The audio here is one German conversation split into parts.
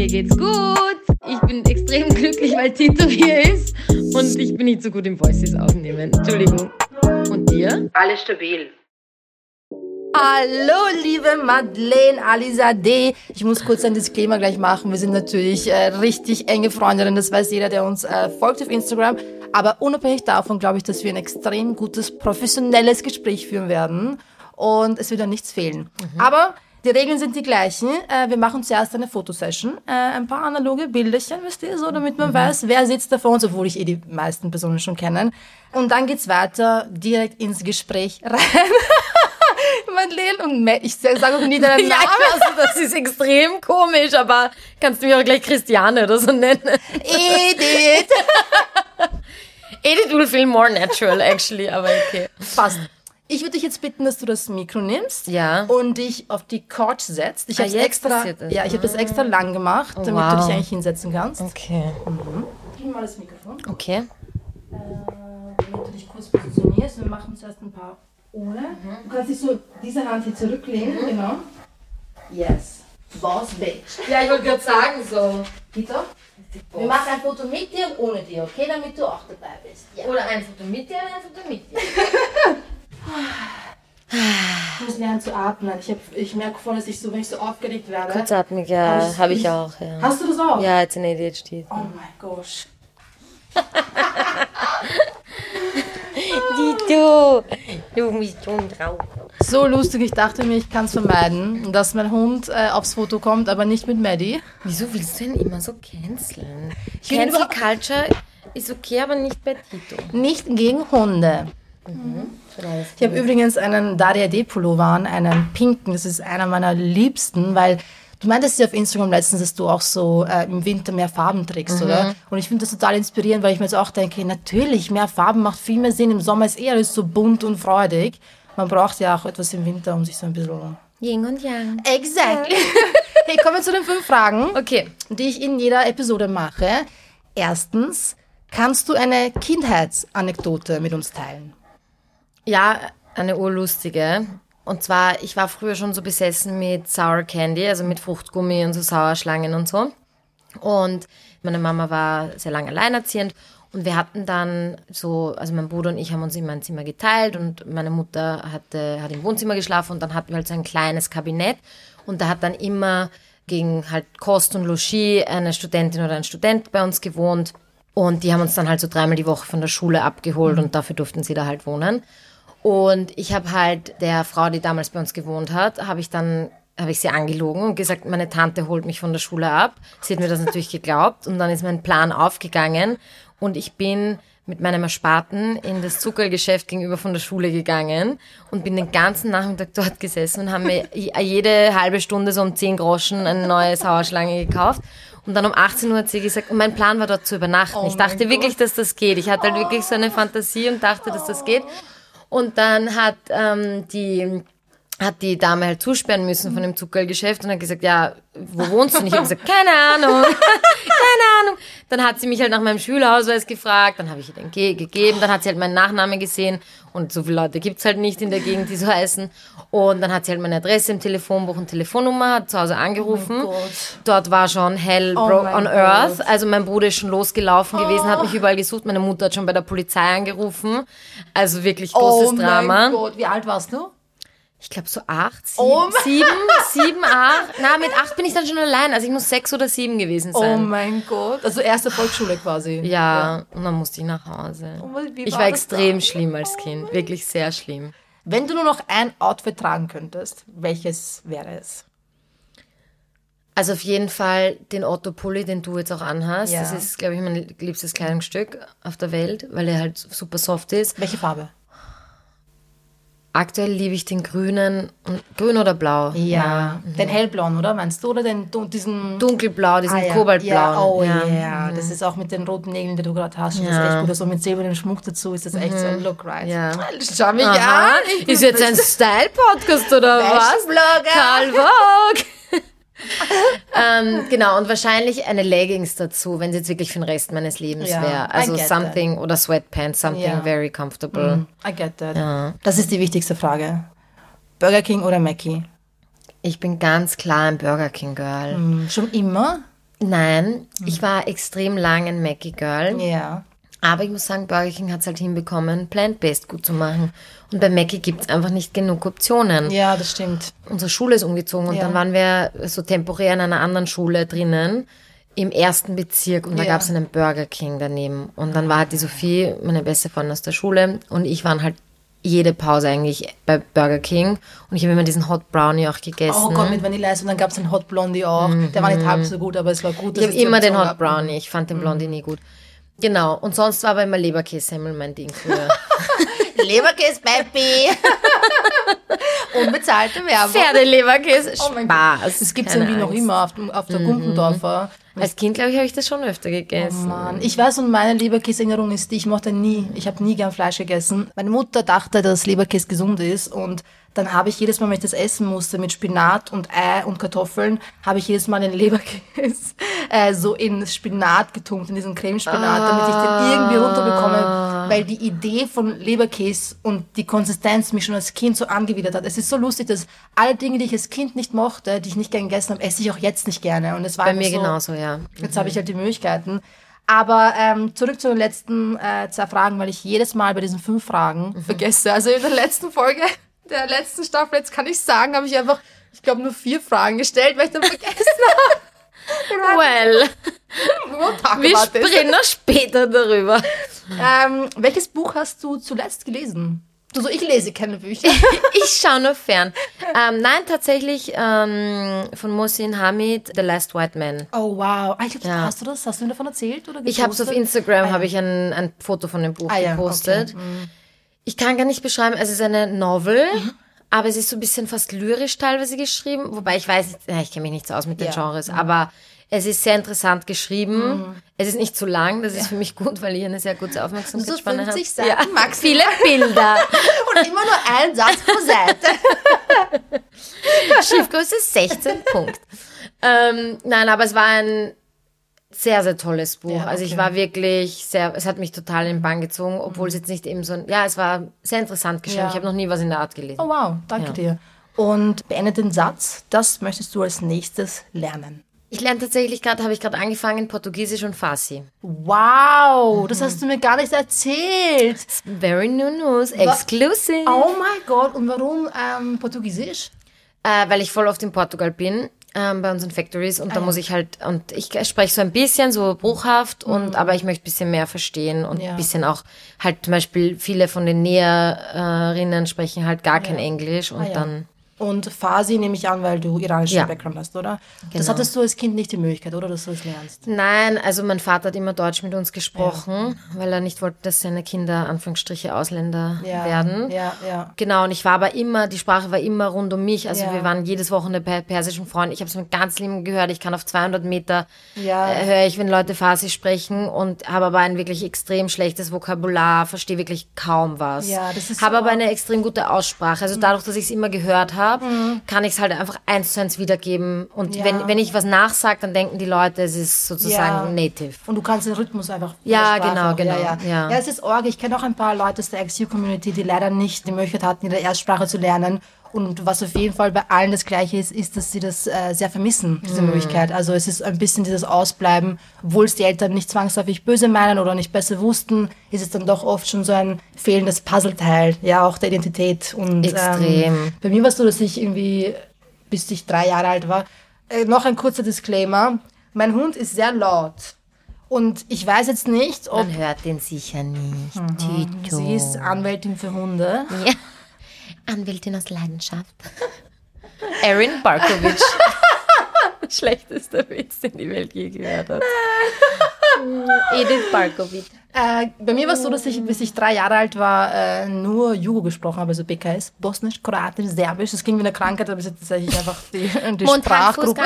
Mir geht's gut. Ich bin extrem glücklich, weil Tito hier ist. Und ich bin nicht so gut im Voices aufnehmen. Entschuldigung. Und dir? Alles stabil. Hallo, liebe Madeleine Alisa D. Ich muss kurz ein Disclaimer gleich machen. Wir sind natürlich äh, richtig enge Freundinnen. Das weiß jeder, der uns äh, folgt auf Instagram. Aber unabhängig davon glaube ich, dass wir ein extrem gutes, professionelles Gespräch führen werden. Und es wird an nichts fehlen. Aber die Regeln sind die gleichen. Äh, wir machen zuerst eine Fotosession, äh, ein paar analoge Bilderchen, wisst ihr, so, damit man weiß, wer sitzt da vor uns, obwohl ich eh die meisten Personen schon kenne. Und dann geht's weiter direkt ins Gespräch rein. Madeleine und Matt, ich sage auch nie deinen Ja, Namen. ich weiß, das ist extrem komisch, aber kannst du mich auch gleich Christiane oder so nennen? Edith. Edith will feel more natural, actually, aber okay. Passt. Ich würde dich jetzt bitten, dass du das Mikro nimmst Ja. und dich auf die Couch setzt. Ich Ah, habe extra, ja, ich habe das extra lang gemacht, damit du wow. dich eigentlich hinsetzen kannst. Okay. Gib mir mal das Mikrofon, Okay. äh, damit du dich kurz positionierst. Wir machen zuerst ein paar ohne. Du kannst dich so diese Hand hier zurücklehnen, genau. Yes. Boss Bitch. Ja, ich wollte gerade sagen, so. Peter? Wir machen ein Foto mit dir und ohne dir, okay? Damit du auch dabei bist. Ja. Oder ein Foto mit dir, oder ein Foto mit dir. Ich muss lernen zu atmen. Ich, hab, ich merke voll, dass ich so, wenn ich so aufgeregt werde. Kurzatmig, Hab ja, habe ich ich- auch, ja. Hast du das auch? Ja, it's an ADHD. Oh mein Gott. Du, du bist schon drauf. So lustig, ich dachte mir, ich kann es vermeiden, dass mein Hund äh, aufs Foto kommt, aber nicht mit Maddie. Wieso willst du denn immer so canceln? Cancel Culture ist okay, aber nicht bei Tito. Nicht gegen Hunde. Ich habe übrigens einen Daria D Pullover an, einen pinken. Das ist einer meiner liebsten, weil du meintest ja auf Instagram letztens, dass du auch so äh, im Winter mehr Farben trägst, oder? Und ich finde das total inspirierend, weil ich mir jetzt auch denke, natürlich, mehr Farben macht viel mehr Sinn. Im Sommer ist eher alles so bunt und freudig. Man braucht ja auch etwas im Winter, um sich so ein bisschen... Yin und Yang. Exactly. hey, kommen wir zu den fünf Fragen. Okay. die ich in jeder Episode mache. Erstens, kannst du eine Kindheitsanekdote mit uns teilen? Ja, eine urlustige. Und zwar, ich war früher schon so besessen mit Sour Candy, also mit Fruchtgummi und so Sauerschlangen und so. Und meine Mama war sehr lange alleinerziehend und wir hatten dann so, also mein Bruder und ich haben uns immer ein Zimmer geteilt und meine Mutter hatte, hat im Wohnzimmer geschlafen und dann hatten wir halt so ein kleines Kabinett und da hat dann immer gegen halt Kost und Logis eine Studentin oder ein Student bei uns gewohnt und die haben uns dann halt so dreimal die Woche von der Schule abgeholt und dafür durften sie da halt wohnen. Und ich habe halt der Frau, die damals bei uns gewohnt hat, habe ich dann habe ich sie angelogen und gesagt, meine Tante holt mich von der Schule ab. Sie hat mir das natürlich geglaubt und dann ist mein Plan aufgegangen und ich bin mit meinem Ersparten in das Zuckergeschäft gegenüber von der Schule gegangen und bin den ganzen Nachmittag dort gesessen und habe mir jede halbe Stunde so um 10 Groschen eine neue Sauerschlange gekauft. Und dann um 18 Uhr hat sie gesagt, und mein Plan war dort zu übernachten. Oh ich dachte wirklich, dass das geht. Ich hatte halt wirklich so eine Fantasie und dachte, dass das geht. Und dann hat ähm, die hat die Dame halt zusperren müssen von dem Zuckergeschäft und hat gesagt, ja, wo wohnst du? Und ich habe gesagt, keine Ahnung, keine Ahnung. Dann hat sie mich halt nach meinem Schülerausweis gefragt, dann habe ich ihr den ge gegeben, dann hat sie halt meinen Nachnamen gesehen und so viele Leute gibt's halt nicht in der Gegend, die so heißen. Und dann hat sie halt meine Adresse im Telefonbuch und Telefonnummer, hat zu Hause angerufen. Gott. Dort war schon Hell Oh on. Earth. Also mein Bruder ist schon losgelaufen gewesen, hat mich überall gesucht. Meine Mutter hat schon bei der Polizei angerufen. Also wirklich großes oh Drama. Gott, wie alt warst du? Ich glaube so acht, sieben, Oh sieben, sieben, acht. Na, mit acht bin ich dann schon allein. Also ich muss sechs oder sieben gewesen Oh sein. mein Gott. Also erste Volksschule quasi. ja, und dann musste ich nach Hause. Oh, ich war war extrem da? schlimm als Kind. Wirklich sehr schlimm. Wenn du nur noch ein Outfit tragen könntest, welches wäre es? Also auf jeden Fall den Otto Pulli, den du jetzt auch anhast. Ja. Das ist, glaube ich, mein liebstes Kleidungsstück auf der Welt, weil er halt super soft ist. Welche Farbe? Aktuell liebe ich den grünen. Grün oder blau? Den hellblauen, oder meinst du? Oder den, diesen... Dunkelblau, diesen Ah, ja. kobaltblauen. Ja, oh ja. ja. Das ist auch mit den roten Nägeln, die du gerade hast. Das ist Ja. echt gut. So mit silbernem Schmuck dazu ist das echt so ein Look, right? Ja. Schau mich Aha. an. Ist jetzt ein Style-Podcast oder was? Fashion-Blogger. Karl Vogue. ähm, genau, und wahrscheinlich eine Leggings dazu, wenn es jetzt wirklich für den Rest meines Lebens Ja, wäre. Also something oder Sweatpants, something Ja. very comfortable. I get that. Das ist die wichtigste Frage. Burger King oder Mackie? Ich bin ganz klar ein Burger King Girl. Hm, Schon immer? Nein, ich war extrem lang ein Mackie-Girl. Ja. Aber ich muss sagen, Burger King hat es halt hinbekommen, Plant-Based gut zu machen. Und bei Mackie gibt es einfach nicht genug Optionen. Ja, das stimmt. Unsere Schule ist umgezogen und Ja. dann waren wir so temporär in einer anderen Schule drinnen im ersten Bezirk und da Ja. gab es einen Burger King daneben. Und dann war halt die Sophie, meine beste Freundin aus der Schule, und ich waren halt jede Pause eigentlich bei Burger King und ich habe immer diesen Hot Brownie auch gegessen. Oh Gott, mit Vanilleeis und dann gab es den Hot Blondie auch. Der war nicht halb so gut, aber es war gut. ich habe immer den Hot. Brownie, ich fand den Blondie nie gut. Genau, und sonst war aber immer Leberkässemmel mein Ding früher. Leberkäse, Baby. Unbezahlte Werbung. Pferdeleberkäse, Oh Spaß. Das gibt es irgendwie noch Angst. immer auf, auf der Gumpendorfer. Als Kind, glaube ich, habe ich das schon öfter gegessen. Mann, ich weiß und meine Leberkäse-Erinnerung ist die, ich mochte nie, ich habe nie gern Fleisch gegessen. Meine Mutter dachte, dass Leberkäse gesund ist und dann habe ich jedes Mal, wenn ich das essen musste mit Spinat und Ei und Kartoffeln, habe ich jedes Mal den Leberkäse äh, so in Spinat getunkt, in diesen Cremespinat, damit ich den irgendwie runterbekomme, weil die Idee von Leberkäse und die Konsistenz mich schon als Kind so angewidert hat. Es ist so lustig, dass alle Dinge, die ich als Kind nicht mochte, die ich nicht gern gegessen habe, esse ich auch jetzt nicht gerne. Und es war Bei mir so, genauso, ja. Jetzt habe ich halt die Möglichkeiten. Aber ähm, zurück zu den letzten äh, zwei Fragen, weil ich jedes Mal bei diesen fünf Fragen Mhm. vergesse. Also in der letzten Folge der letzten Staffel, jetzt kann ich sagen, habe ich einfach, ich glaube, nur vier Fragen gestellt, weil ich dann vergessen Well, habe. Tag wir sprechen noch später darüber. Ähm, welches Buch hast du zuletzt gelesen? Du so, ich lese keine Bücher. Ich schaue nur fern. Ähm, nein, tatsächlich ähm, von Mohsin Hamid, The Last White Man. Oh wow. Ah, ich glaub, Ja. Hast du das? Hast du mir davon erzählt? Oder Ich habe es auf gepostet? Instagram, Ah, ja. habe ich ein, ein Foto von dem Buch Ah, ja, gepostet. okay. Mhm. Ich kann gar nicht beschreiben, es ist eine Novel, aber es ist so ein bisschen fast lyrisch teilweise geschrieben, wobei ich weiß, ja, ich kenne mich nicht so aus mit den Ja, Mhm. Genres, aber es ist sehr interessant geschrieben. Es ist nicht zu lang, das ist für mich gut, weil ich eine sehr gute Aufmerksamkeitsspanne habe. 50 Seiten maximal. Viele Bilder. Und immer nur ein Satz pro Seite. Schriftgröße 16 Punkt. Ähm, nein, aber es war ein sehr, sehr tolles Buch. Ja, Also ich okay. war wirklich sehr, es hat mich total in den Bann gezogen, obwohl es jetzt nicht eben so ein, ja, es war sehr interessant geschrieben. Ja. Ich habe noch nie was in der Art gelesen. Oh wow, danke Ja. dir. Und beende den Satz, das möchtest du als nächstes lernen. Ich lerne tatsächlich gerade, habe ich gerade angefangen, Portugiesisch und Farsi. Wow, das hast du mir gar nicht erzählt. Very new news, exclusive. Oh mein Gott, und warum ähm, Portugiesisch? Äh, weil ich voll oft in Portugal bin, ähm, bei unseren Factories und da muss ich halt, und ich spreche so ein bisschen so bruchhaft und aber ich möchte ein bisschen mehr verstehen und Ja. ein bisschen auch halt zum Beispiel viele von den Näherinnen sprechen halt gar kein Englisch und Ah, ja. dann Und Farsi nehme ich an, weil du iranischen Ja. Background hast, oder? Das Genau. hattest du als Kind nicht die Möglichkeit, oder, dass du es lernst? Nein, also mein Vater hat immer Deutsch mit uns gesprochen, weil er nicht wollte, dass seine Kinder Anführungsstriche Ausländer werden. Ja, ja. Genau, und ich war aber immer, die Sprache war immer rund um mich. Also Ja. wir waren jedes Wochenende bei persischen Freunden. Ich habe es mit ganz Leben gehört. Ich kann auf 200 Meter, Ja. äh, höre ich, wenn Leute Farsi sprechen und habe aber ein wirklich extrem schlechtes Vokabular, verstehe wirklich kaum was. Ja, das ist Habe so- aber eine extrem gute Aussprache. Also dadurch, dass ich es immer gehört habe, kann ich es halt einfach eins zu eins wiedergeben. Und Mhm. Ja. wenn, wenn ich was nachsage, dann denken die Leute, es ist sozusagen Ja. native. Und du kannst den Rhythmus einfach. Ja, genau, genau, Ja, ja. ja. ja, es ist Org. Ich kenne auch ein paar Leute aus der XU-Community, die leider nicht die Möglichkeit hatten, ihre Erstsprache zu lernen. Und was auf jeden Fall bei allen das Gleiche ist, ist, dass sie das äh, sehr vermissen, diese Möglichkeit. Also es ist ein bisschen dieses Ausbleiben, obwohl es die Eltern nicht zwangsläufig böse meinen oder nicht besser wussten, ist es dann doch oft schon so ein fehlendes Puzzleteil, ja, auch der Identität. Und, Extrem. Ähm, bei mir war es so, dass ich irgendwie, bis ich drei Jahre alt war, äh, noch ein kurzer Disclaimer. Mein Hund ist sehr laut. Und ich weiß jetzt nicht, ob Man hört den sicher nicht. Tito. sie ist Anwältin für Hunde. Ja. Anwältin aus Leidenschaft. Erin Barkovic. Schlechtester Witz, den die Welt je gehört hat. Edith Barkovic. Äh, bei mir war es so, dass ich, bis ich drei Jahre alt war, äh, nur Jugo gesprochen habe, also BKS, Bosnisch, Kroatisch, Serbisch. Das ging wie eine Krankheit, aber es ist tatsächlich einfach die, die Sprachgruppe.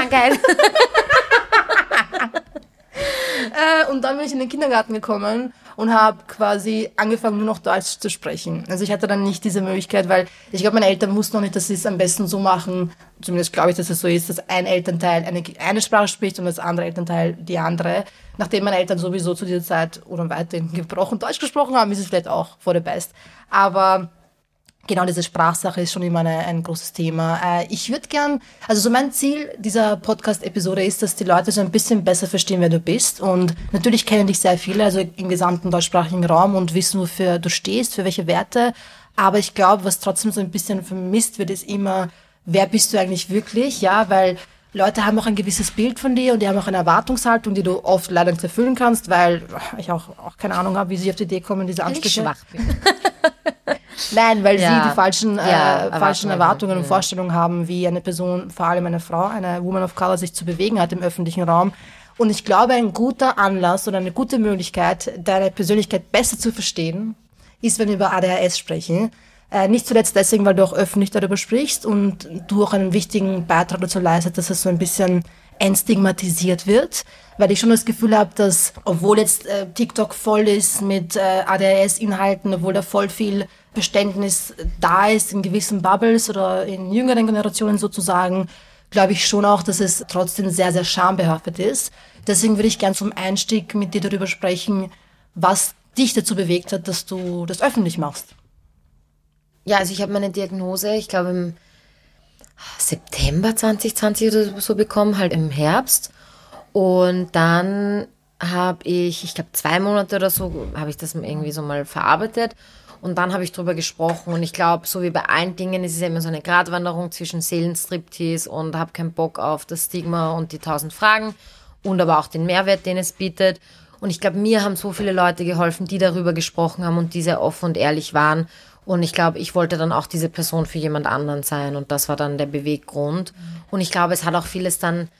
Äh, und dann bin ich in den Kindergarten gekommen und habe quasi angefangen, nur noch Deutsch zu sprechen. Also ich hatte dann nicht diese Möglichkeit, weil ich glaube, meine Eltern wussten noch nicht, dass sie es am besten so machen. Zumindest glaube ich, dass es so ist, dass ein Elternteil eine, eine Sprache spricht und das andere Elternteil die andere. Nachdem meine Eltern sowieso zu dieser Zeit oder weiterhin gebrochen Deutsch gesprochen haben, ist es vielleicht auch vor der Best. Aber Genau, diese Sprachsache ist schon immer eine, ein großes Thema. Äh, ich würde gern, also so mein Ziel dieser Podcast-Episode ist, dass die Leute so ein bisschen besser verstehen, wer du bist. Und natürlich kennen dich sehr viele, also im gesamten deutschsprachigen Raum und wissen, wofür du stehst, für welche Werte. Aber ich glaube, was trotzdem so ein bisschen vermisst wird, ist immer, wer bist du eigentlich wirklich? Ja, weil Leute haben auch ein gewisses Bild von dir und die haben auch eine Erwartungshaltung, die du oft leider nicht erfüllen kannst, weil ich auch, auch keine Ahnung habe, wie sie auf die Idee kommen, diese Ansprüche. schwach bin. Nein, weil ja. sie die falschen, ja, äh, falschen Erwartungen und Vorstellungen haben, wie eine Person, vor allem eine Frau, eine Woman of Color, sich zu bewegen hat im öffentlichen Raum. Und ich glaube, ein guter Anlass oder eine gute Möglichkeit, deine Persönlichkeit besser zu verstehen, ist, wenn wir über ADHS sprechen. Äh, nicht zuletzt deswegen, weil du auch öffentlich darüber sprichst und du auch einen wichtigen Beitrag dazu leistest, dass es so ein bisschen entstigmatisiert wird, weil ich schon das Gefühl habe, dass obwohl jetzt äh, TikTok voll ist mit äh, ADHS-Inhalten, obwohl da voll viel Verständnis da ist in gewissen Bubbles oder in jüngeren Generationen sozusagen, glaube ich schon auch, dass es trotzdem sehr, sehr schambehaftet ist. Deswegen würde ich gern zum Einstieg mit dir darüber sprechen, was dich dazu bewegt hat, dass du das öffentlich machst. Ja, also ich habe meine Diagnose, ich glaube im September 2020 oder so bekommen, halt im Herbst. Und dann habe ich, ich glaube zwei Monate oder so, habe ich das irgendwie so mal verarbeitet. Und dann habe ich drüber gesprochen. Und ich glaube, so wie bei allen Dingen ist es immer so eine Gratwanderung zwischen Seelenstriptease und habe keinen Bock auf das Stigma und die tausend Fragen und aber auch den Mehrwert, den es bietet. Und ich glaube, mir haben so viele Leute geholfen, die darüber gesprochen haben und die sehr offen und ehrlich waren. Und ich glaube, ich wollte dann auch diese Person für jemand anderen sein. Und das war dann der Beweggrund. Und ich glaube, es hat auch vieles dann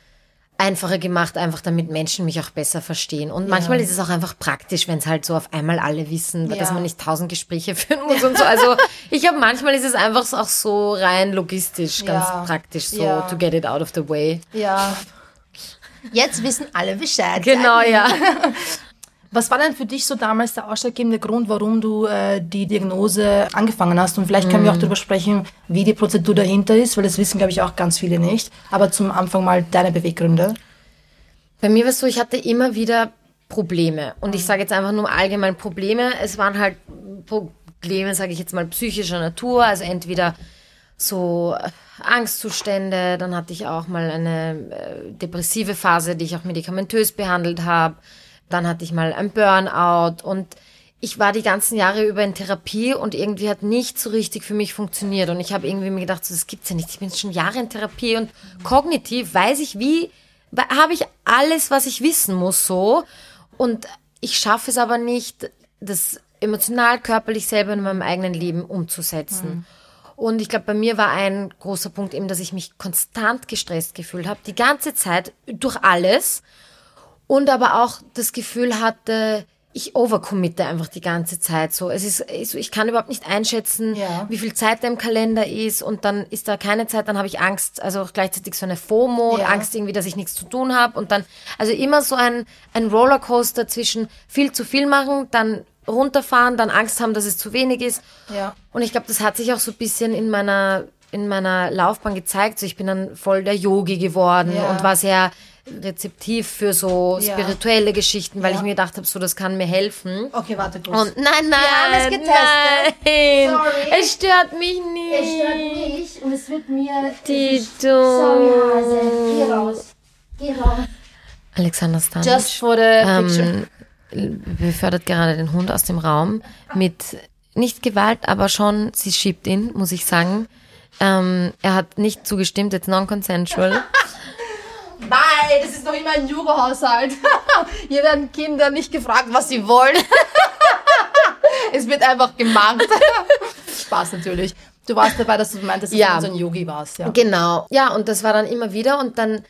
einfacher gemacht, einfach damit Menschen mich auch besser verstehen. Und ja. manchmal ist es auch einfach praktisch, wenn es halt so auf einmal alle wissen, ja. dass man nicht tausend Gespräche führen muss und so. Also ich glaube, manchmal ist es einfach auch so rein logistisch, ganz ja. praktisch so to get it out of the way. Ja. Jetzt wissen alle Bescheid. Genau, ja. Was war denn für dich so damals der ausschlaggebende Grund, warum du äh, die Diagnose angefangen hast? Und vielleicht können mm. wir auch mhm. darüber sprechen, wie die Prozedur dahinter ist, weil das wissen, glaube ich, auch ganz viele nicht. Aber zum Anfang mal deine Beweggründe. Bei mir war es so, ich hatte immer wieder Probleme. Und ich sage jetzt einfach nur allgemein Probleme. Es waren halt Probleme, sage ich jetzt mal, psychischer Natur. Also entweder so äh, Angstzustände, dann hatte ich auch mal eine äh, depressive Phase, die ich auch medikamentös behandelt habe dann hatte ich mal ein Burnout und ich war die ganzen Jahre über in Therapie und irgendwie hat nichts so richtig für mich funktioniert. Und ich habe irgendwie mir gedacht, so, das gibt's ja nicht. Ich bin schon Jahre in Therapie und kognitiv weiß ich, wie, habe ich alles, was ich wissen muss, so. Und ich schaffe es aber nicht, das emotional, körperlich selber in meinem eigenen Leben umzusetzen. Mhm. Und ich glaube, bei mir war ein großer Punkt eben, dass ich mich konstant gestresst gefühlt habe, die ganze Zeit durch alles und aber auch das Gefühl hatte, ich overcommitte einfach die ganze Zeit so. Es ist, ich kann überhaupt nicht einschätzen, ja. wie viel Zeit da im Kalender ist und dann ist da keine Zeit, dann habe ich Angst, also auch gleichzeitig so eine FOMO, ja. Angst irgendwie, dass ich nichts zu tun habe und dann, also immer so ein, ein Rollercoaster zwischen viel zu viel machen, dann runterfahren, dann Angst haben, dass es zu wenig ist. Ja. Und ich glaube, das hat sich auch so ein bisschen in meiner, in meiner Laufbahn gezeigt. So, ich bin dann voll der Yogi geworden ja. und war sehr, rezeptiv für so spirituelle ja. Geschichten, weil ja. ich mir gedacht habe, so das kann mir helfen. Okay, warte kurz. Und nein, nein, Wir haben es getestet. Nein, Sorry. es stört mich nicht. Es stört mich und es wird mir. Tito. Sorry, Hase. Geh raus. Geh raus. Alexander Stanic. Just for the ähm, befördert gerade den Hund aus dem Raum mit nicht Gewalt, aber schon, sie schiebt ihn, muss ich sagen. Ähm, er hat nicht zugestimmt, jetzt non-consensual. Weil das ist noch immer ein Jugendhaushalt. Hier werden Kinder nicht gefragt, was sie wollen. es wird einfach gemacht. Spaß natürlich. Du warst dabei, dass du meintest, dass ja. du so ein Yogi warst. Ja. Genau. Ja, und das war dann immer wieder. Und dann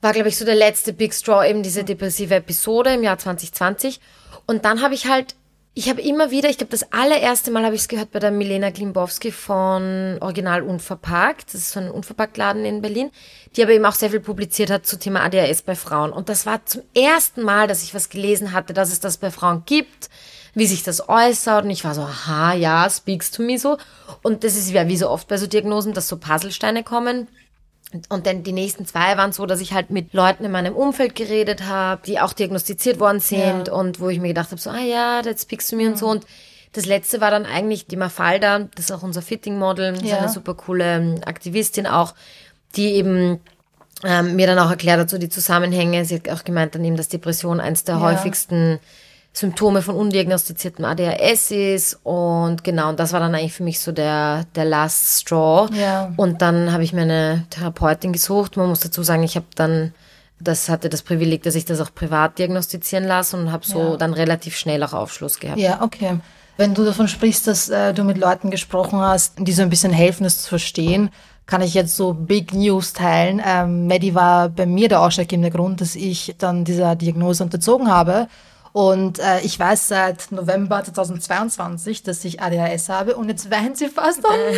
war, glaube ich, so der letzte Big Straw eben diese depressive Episode im Jahr 2020. Und dann habe ich halt ich habe immer wieder, ich glaube, das allererste Mal habe ich es gehört bei der Milena Klimbowski von Original Unverpackt. Das ist so ein Unverpacktladen in Berlin, die aber eben auch sehr viel publiziert hat zu Thema ADHS bei Frauen. Und das war zum ersten Mal, dass ich was gelesen hatte, dass es das bei Frauen gibt, wie sich das äußert. Und ich war so, aha, ja, speaks to me so. Und das ist ja wie so oft bei so Diagnosen, dass so Puzzlesteine kommen. Und dann die nächsten zwei waren so, dass ich halt mit Leuten in meinem Umfeld geredet habe, die auch diagnostiziert worden sind ja. und wo ich mir gedacht habe, so, ah ja, das speaks zu mir mhm. und so. Und das letzte war dann eigentlich die Mafalda, das ist auch unser Fitting-Model, ja. eine super coole ähm, Aktivistin auch, die eben ähm, mir dann auch erklärt hat, so die Zusammenhänge. Sie hat auch gemeint dann eben, dass Depression eins der ja. häufigsten Symptome von undiagnostiziertem ADHS ist und genau, und das war dann eigentlich für mich so der, der Last Straw. Ja. Und dann habe ich mir eine Therapeutin gesucht. Man muss dazu sagen, ich habe dann, das hatte das Privileg, dass ich das auch privat diagnostizieren lasse und habe so ja. dann relativ schnell auch Aufschluss gehabt. Ja, okay. Wenn du davon sprichst, dass äh, du mit Leuten gesprochen hast, die so ein bisschen helfen, das zu verstehen, kann ich jetzt so Big News teilen. Ähm, Maddie war bei mir der ausschlaggebende Grund, dass ich dann dieser Diagnose unterzogen habe. Und äh, ich weiß seit November 2022, dass ich ADHS habe und jetzt weint sie fast. Oh nein,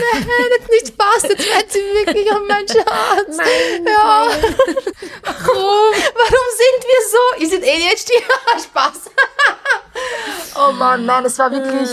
jetzt nicht fast, jetzt weint sie wirklich, oh mein Schatz. Mein ja. Warum? Warum sind wir so? Ist es ADHD? Spaß. oh Mann, nein, es war wirklich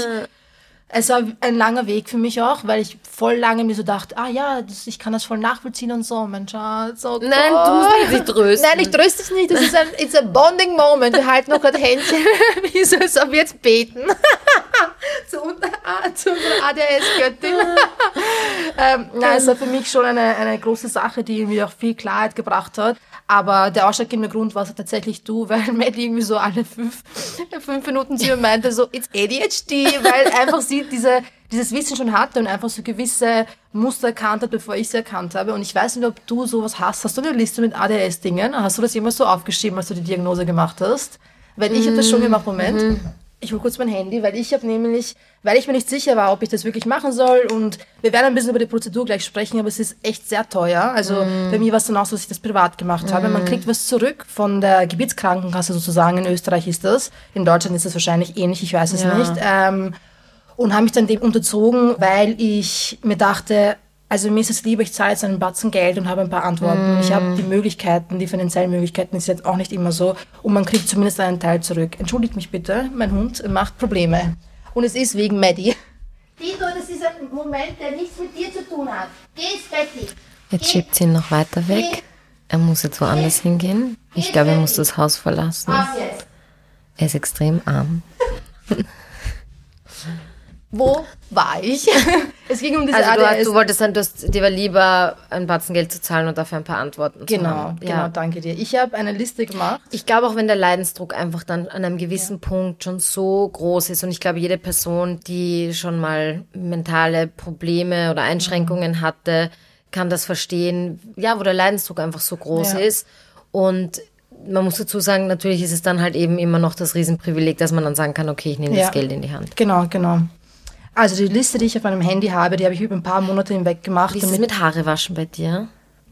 es war ein langer Weg für mich auch, weil ich voll lange mir so dachte, ah ja, das, ich kann das voll nachvollziehen und so, mein Schatz. Oh Nein, du musst nicht trösten. Nein, ich tröste dich nicht. Das ist ein it's a bonding moment. Wir halten noch gerade Händchen, wie so, als ob wir jetzt beten. zu, zu unserer ADS-Göttin. ähm, nein, es war für mich schon eine, eine große Sache, die mir auch viel Klarheit gebracht hat. Aber der ausschlaggebende Grund war tatsächlich du, weil Matt irgendwie so alle fünf, fünf Minuten zu mir meinte, so, it's ADHD, weil einfach sie diese, dieses Wissen schon hatte und einfach so gewisse Muster erkannt hat, bevor ich sie erkannt habe. Und ich weiß nicht, ob du sowas hast. Hast du eine Liste mit ADHS-Dingen? Hast du das jemals so aufgeschrieben, als du die Diagnose gemacht hast? Weil ich mm, habe das schon mm, gemacht, Moment. Mm ich hole kurz mein Handy, weil ich habe nämlich, weil ich mir nicht sicher war, ob ich das wirklich machen soll und wir werden ein bisschen über die Prozedur gleich sprechen, aber es ist echt sehr teuer. Also mm. bei mir war es dann auch so, dass ich das privat gemacht mm. habe. Man mm. kriegt was zurück von der Gebietskrankenkasse sozusagen. In Österreich ist das. In Deutschland ist das wahrscheinlich ähnlich, ich weiß es ja. nicht. Ähm, und habe mich dann dem unterzogen, weil ich mir dachte, also mir ist es lieber, ich zahle jetzt einen Batzen Geld und habe ein paar Antworten. Mm. Ich habe die Möglichkeiten, die finanziellen Möglichkeiten ist jetzt auch nicht immer so. Und man kriegt zumindest einen Teil zurück. Entschuldigt mich bitte, mein Hund macht Probleme. Und es ist wegen Maddie. Tito, das ist ein Moment, der nichts mit dir zu tun hat. Geh ins Bett. Jetzt schiebt sie ihn noch weiter weg. Er muss jetzt woanders hingehen. Ich glaube, er muss das Haus verlassen. Er ist extrem arm. Wo war ich? es ging um diese also. Du, du wolltest dann, du hast, dir war lieber ein Batzen Geld zu zahlen und dafür ein paar Antworten genau, zu haben. Genau, genau, danke dir. Ich habe eine Liste gemacht. Ich glaube auch, wenn der Leidensdruck einfach dann an einem gewissen ja. Punkt schon so groß ist und ich glaube, jede Person, die schon mal mentale Probleme oder Einschränkungen mhm. hatte, kann das verstehen, ja, wo der Leidensdruck einfach so groß ja. ist und man muss dazu sagen, natürlich ist es dann halt eben immer noch das Riesenprivileg, dass man dann sagen kann, okay, ich nehme ja. das Geld in die Hand. Genau, genau. Also die Liste, die ich auf meinem Handy habe, die habe ich über ein paar Monate hinweg gemacht. Wie ist es mit Haare waschen bei dir?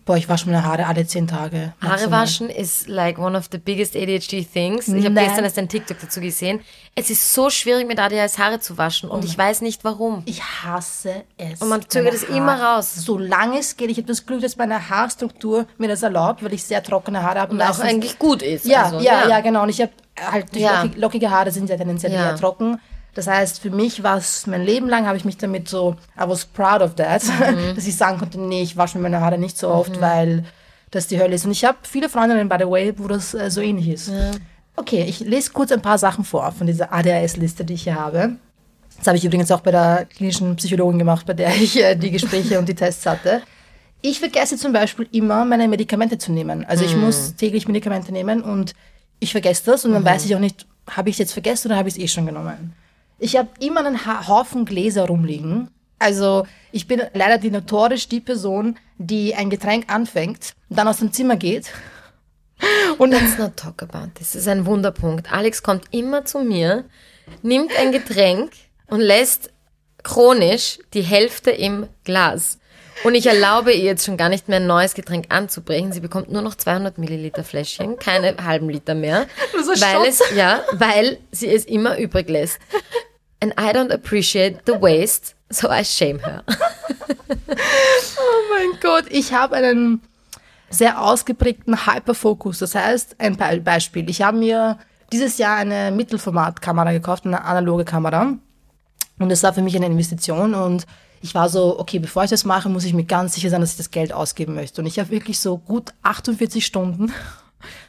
Boah, ich wasche meine Haare alle zehn Tage. Haare waschen ist like one of the biggest ADHD things. Ich habe gestern erst ein TikTok dazu gesehen. Es ist so schwierig, mit ADHS Haare zu waschen und oh ich weiß nicht warum. Ich hasse es. Und man zögert es immer raus. Solange es geht. Ich habe das Glück, dass meine Haarstruktur mir das erlaubt, weil ich sehr trockene Haare habe. Und auch eigentlich gut ist. Ja, also, ja, ja, ja, genau. Und ich habe halt ja. lockige Haare sind ja tendenziell ja. eher trocken. Das heißt, für mich war es mein Leben lang, habe ich mich damit so, I was proud of that, mhm. dass ich sagen konnte, nee, ich wasche mir meine Haare nicht so oft, mhm. weil das die Hölle ist. Und ich habe viele Freundinnen, by the way, wo das äh, so ähnlich ist. Ja. Okay, ich lese kurz ein paar Sachen vor von dieser ADHS-Liste, die ich hier habe. Das habe ich übrigens auch bei der klinischen Psychologin gemacht, bei der ich äh, die Gespräche und die Tests hatte. Ich vergesse zum Beispiel immer, meine Medikamente zu nehmen. Also ich mhm. muss täglich Medikamente nehmen und ich vergesse das und dann mhm. weiß ich auch nicht, habe ich es jetzt vergessen oder habe ich es eh schon genommen. Ich habe immer einen Haufen Gläser rumliegen. Also ich bin leider die notorisch die Person, die ein Getränk anfängt, dann aus dem Zimmer geht. Und Let's not talk about this. Das ist ein Wunderpunkt. Alex kommt immer zu mir, nimmt ein Getränk und lässt chronisch die Hälfte im Glas. Und ich erlaube ihr jetzt schon gar nicht mehr ein neues Getränk anzubrechen. Sie bekommt nur noch 200 Milliliter Fläschchen, keine halben Liter mehr. Weil es, ja, weil sie es immer übrig lässt. And I don't appreciate the waste, so I shame her. oh mein Gott, ich habe einen sehr ausgeprägten Hyperfokus. Das heißt, ein Beispiel. Ich habe mir dieses Jahr eine Mittelformatkamera gekauft, eine analoge Kamera. Und das war für mich eine Investition und ich war so, okay, bevor ich das mache, muss ich mir ganz sicher sein, dass ich das Geld ausgeben möchte. Und ich habe wirklich so gut 48 Stunden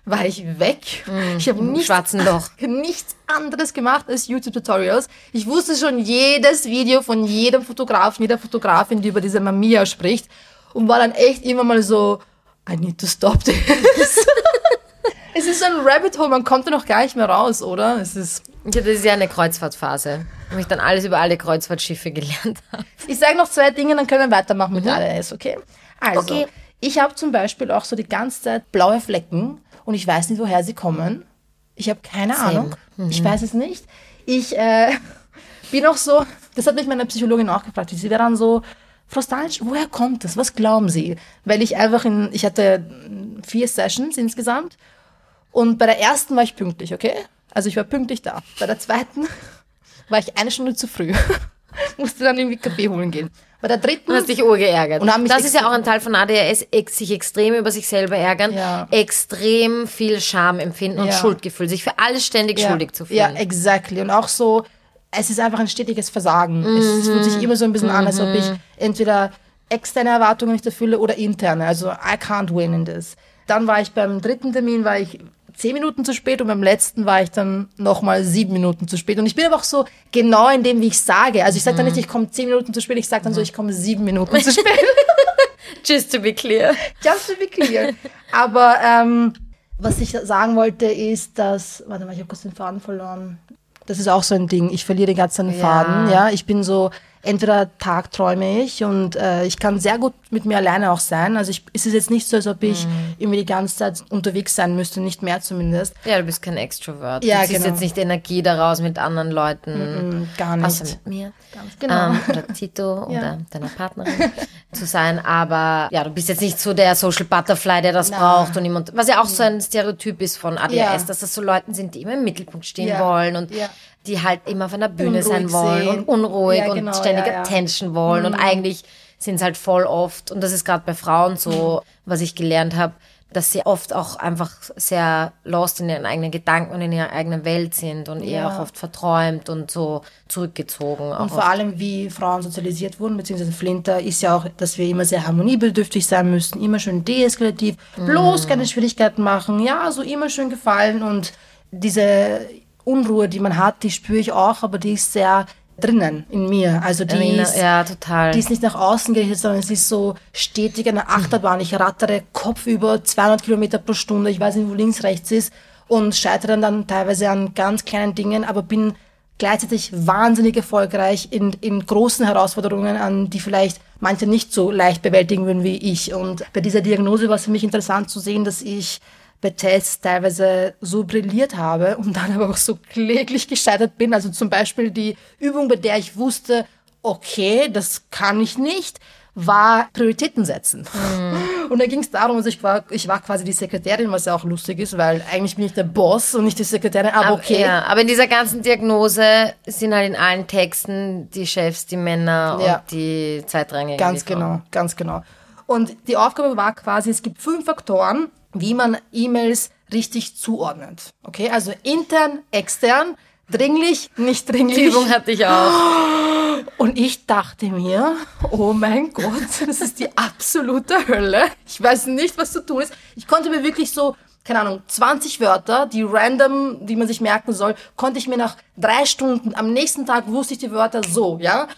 war ich weg. ich habe nichts, nichts anderes gemacht als YouTube-Tutorials. Ich wusste schon jedes Video von jedem Fotografen, jeder Fotografin, die über diese Mamiya spricht und war dann echt immer mal so, I need to stop this. es ist so ein Rabbit Hole, man kommt da noch gar nicht mehr raus, oder? Es ist Ja, das ist ja eine Kreuzfahrtphase, wo ich dann alles über alle Kreuzfahrtschiffe gelernt habe. Ich sage noch zwei Dinge, dann können wir weitermachen mit ALS, okay? Also, Okay. Ich habe zum Beispiel auch so die ganze Zeit blaue Flecken und ich weiß nicht, woher sie kommen. Ich habe keine Same. Ahnung. Ich weiß es nicht. Ich äh, bin auch so, das hat mich meine Psychologin auch gefragt. Sie wäre dann so, Frau Stanic, woher kommt das? Was glauben Sie? Weil ich einfach in, ich hatte vier Sessions insgesamt und bei der ersten war ich pünktlich, okay? Also ich war pünktlich da. Bei der zweiten war ich eine Stunde zu früh. Musste dann irgendwie Kaffee holen gehen. Bei der dritten Du hast dich urgeärgert. Und haben mich das ist ja auch ein Teil von ADHS, sich extrem über sich selber ärgern, Ja. extrem viel Scham empfinden und Ja. Schuldgefühl, sich für alles ständig schuldig zu Ja, fühlen. exactly. Und auch so, es ist einfach ein stetiges Versagen. Es fühlt sich immer so ein bisschen an, als ob ich entweder externe Erwartungen nicht erfülle oder interne. Also I can't win in this. Dann war ich beim dritten Termin, war ich zehn Minuten zu spät und beim letzten war ich dann nochmal sieben Minuten zu spät. Und ich bin aber auch so genau in dem, wie ich sage. Also ich sage dann nicht, ich komme zehn Minuten zu spät, ich sage dann so, ich komme sieben Minuten zu spät. Just to be clear. Just to be clear. Aber ähm, was ich sagen wollte, ist, dass. Warte mal, ich habe kurz den Faden verloren. Das ist auch so ein Ding. Ich verliere den ganzen Faden. Ja, ich bin so. Entweder tagträume ich und äh, ich kann sehr gut mit mir alleine auch sein. Also ich, es ist jetzt nicht so, als ob ich irgendwie die ganze Zeit unterwegs sein müsste, nicht mehr zumindest. Ja, du bist kein Extrovert. Ja, du ziehst genau. jetzt nicht Energie daraus mit anderen Leuten. Mm, Gar nicht. Außer mit mir. genau. Ähm, oder Tito oder deiner Partnerin zu sein. Aber ja, du bist jetzt nicht so der Social Butterfly, der das Nein. braucht und immer, was ja auch so ein Stereotyp ist von ADHS, Ja. dass das so Leuten sind, die immer im Mittelpunkt stehen Ja. wollen und Ja. Die halt immer auf einer Bühne Unruhig sein wollen sehen. und unruhig Ja, und genau, ständig ja, ja. Attention wollen und eigentlich sind es halt voll oft und das ist gerade bei Frauen so, was ich gelernt habe, dass sie oft auch einfach sehr lost in ihren eigenen Gedanken und in ihrer eigenen Welt sind und eher Ja. auch oft verträumt und so zurückgezogen. Und vor allem, wie Frauen sozialisiert wurden, beziehungsweise Flinter, ist ja auch, dass wir immer sehr harmoniebedürftig sein müssen, immer schön deeskalativ, bloß keine Schwierigkeiten machen, ja, so immer schön gefallen. Und diese Unruhe, die man hat, die spüre ich auch, aber die ist sehr drinnen in mir. Also die Erinner- ist, ja, total. die ist nicht nach außen gerichtet, sondern es ist so stetig eine Achterbahn. Ich rattere kopfüber 200 Kilometer pro Stunde. Ich weiß nicht, wo links, rechts ist und scheitere dann teilweise an ganz kleinen Dingen, aber bin gleichzeitig wahnsinnig erfolgreich in, in großen Herausforderungen, an die vielleicht manche nicht so leicht bewältigen würden wie ich. Und bei dieser Diagnose war es für mich interessant zu sehen, dass ich bei Tests teilweise so brilliert habe und dann aber auch so kläglich gescheitert bin. Also zum Beispiel die Übung, bei der ich wusste, okay, das kann ich nicht, war Prioritäten setzen. Und da ging es darum, also ich war, ich war quasi die Sekretärin, was ja auch lustig ist, weil eigentlich bin ich der Boss und nicht die Sekretärin, aber okay. Ja, aber in dieser ganzen Diagnose sind halt in allen Texten die Chefs, die Männer Ja. und die Zeitrangigen. Ganz genau, ganz genau. Und die Aufgabe war quasi, es gibt fünf Faktoren, wie man E-Mails richtig zuordnet. Okay, also intern, extern, dringlich, nicht Die dringlich. Übung hatte ich auch. Und ich dachte mir, oh mein Gott, das ist die absolute Hölle. Ich weiß nicht, was zu tun ist. Ich konnte mir wirklich so, keine Ahnung, 20 Wörter, die random, die man sich merken soll, konnte ich mir nach drei Stunden, am nächsten Tag wusste ich die Wörter so, ja.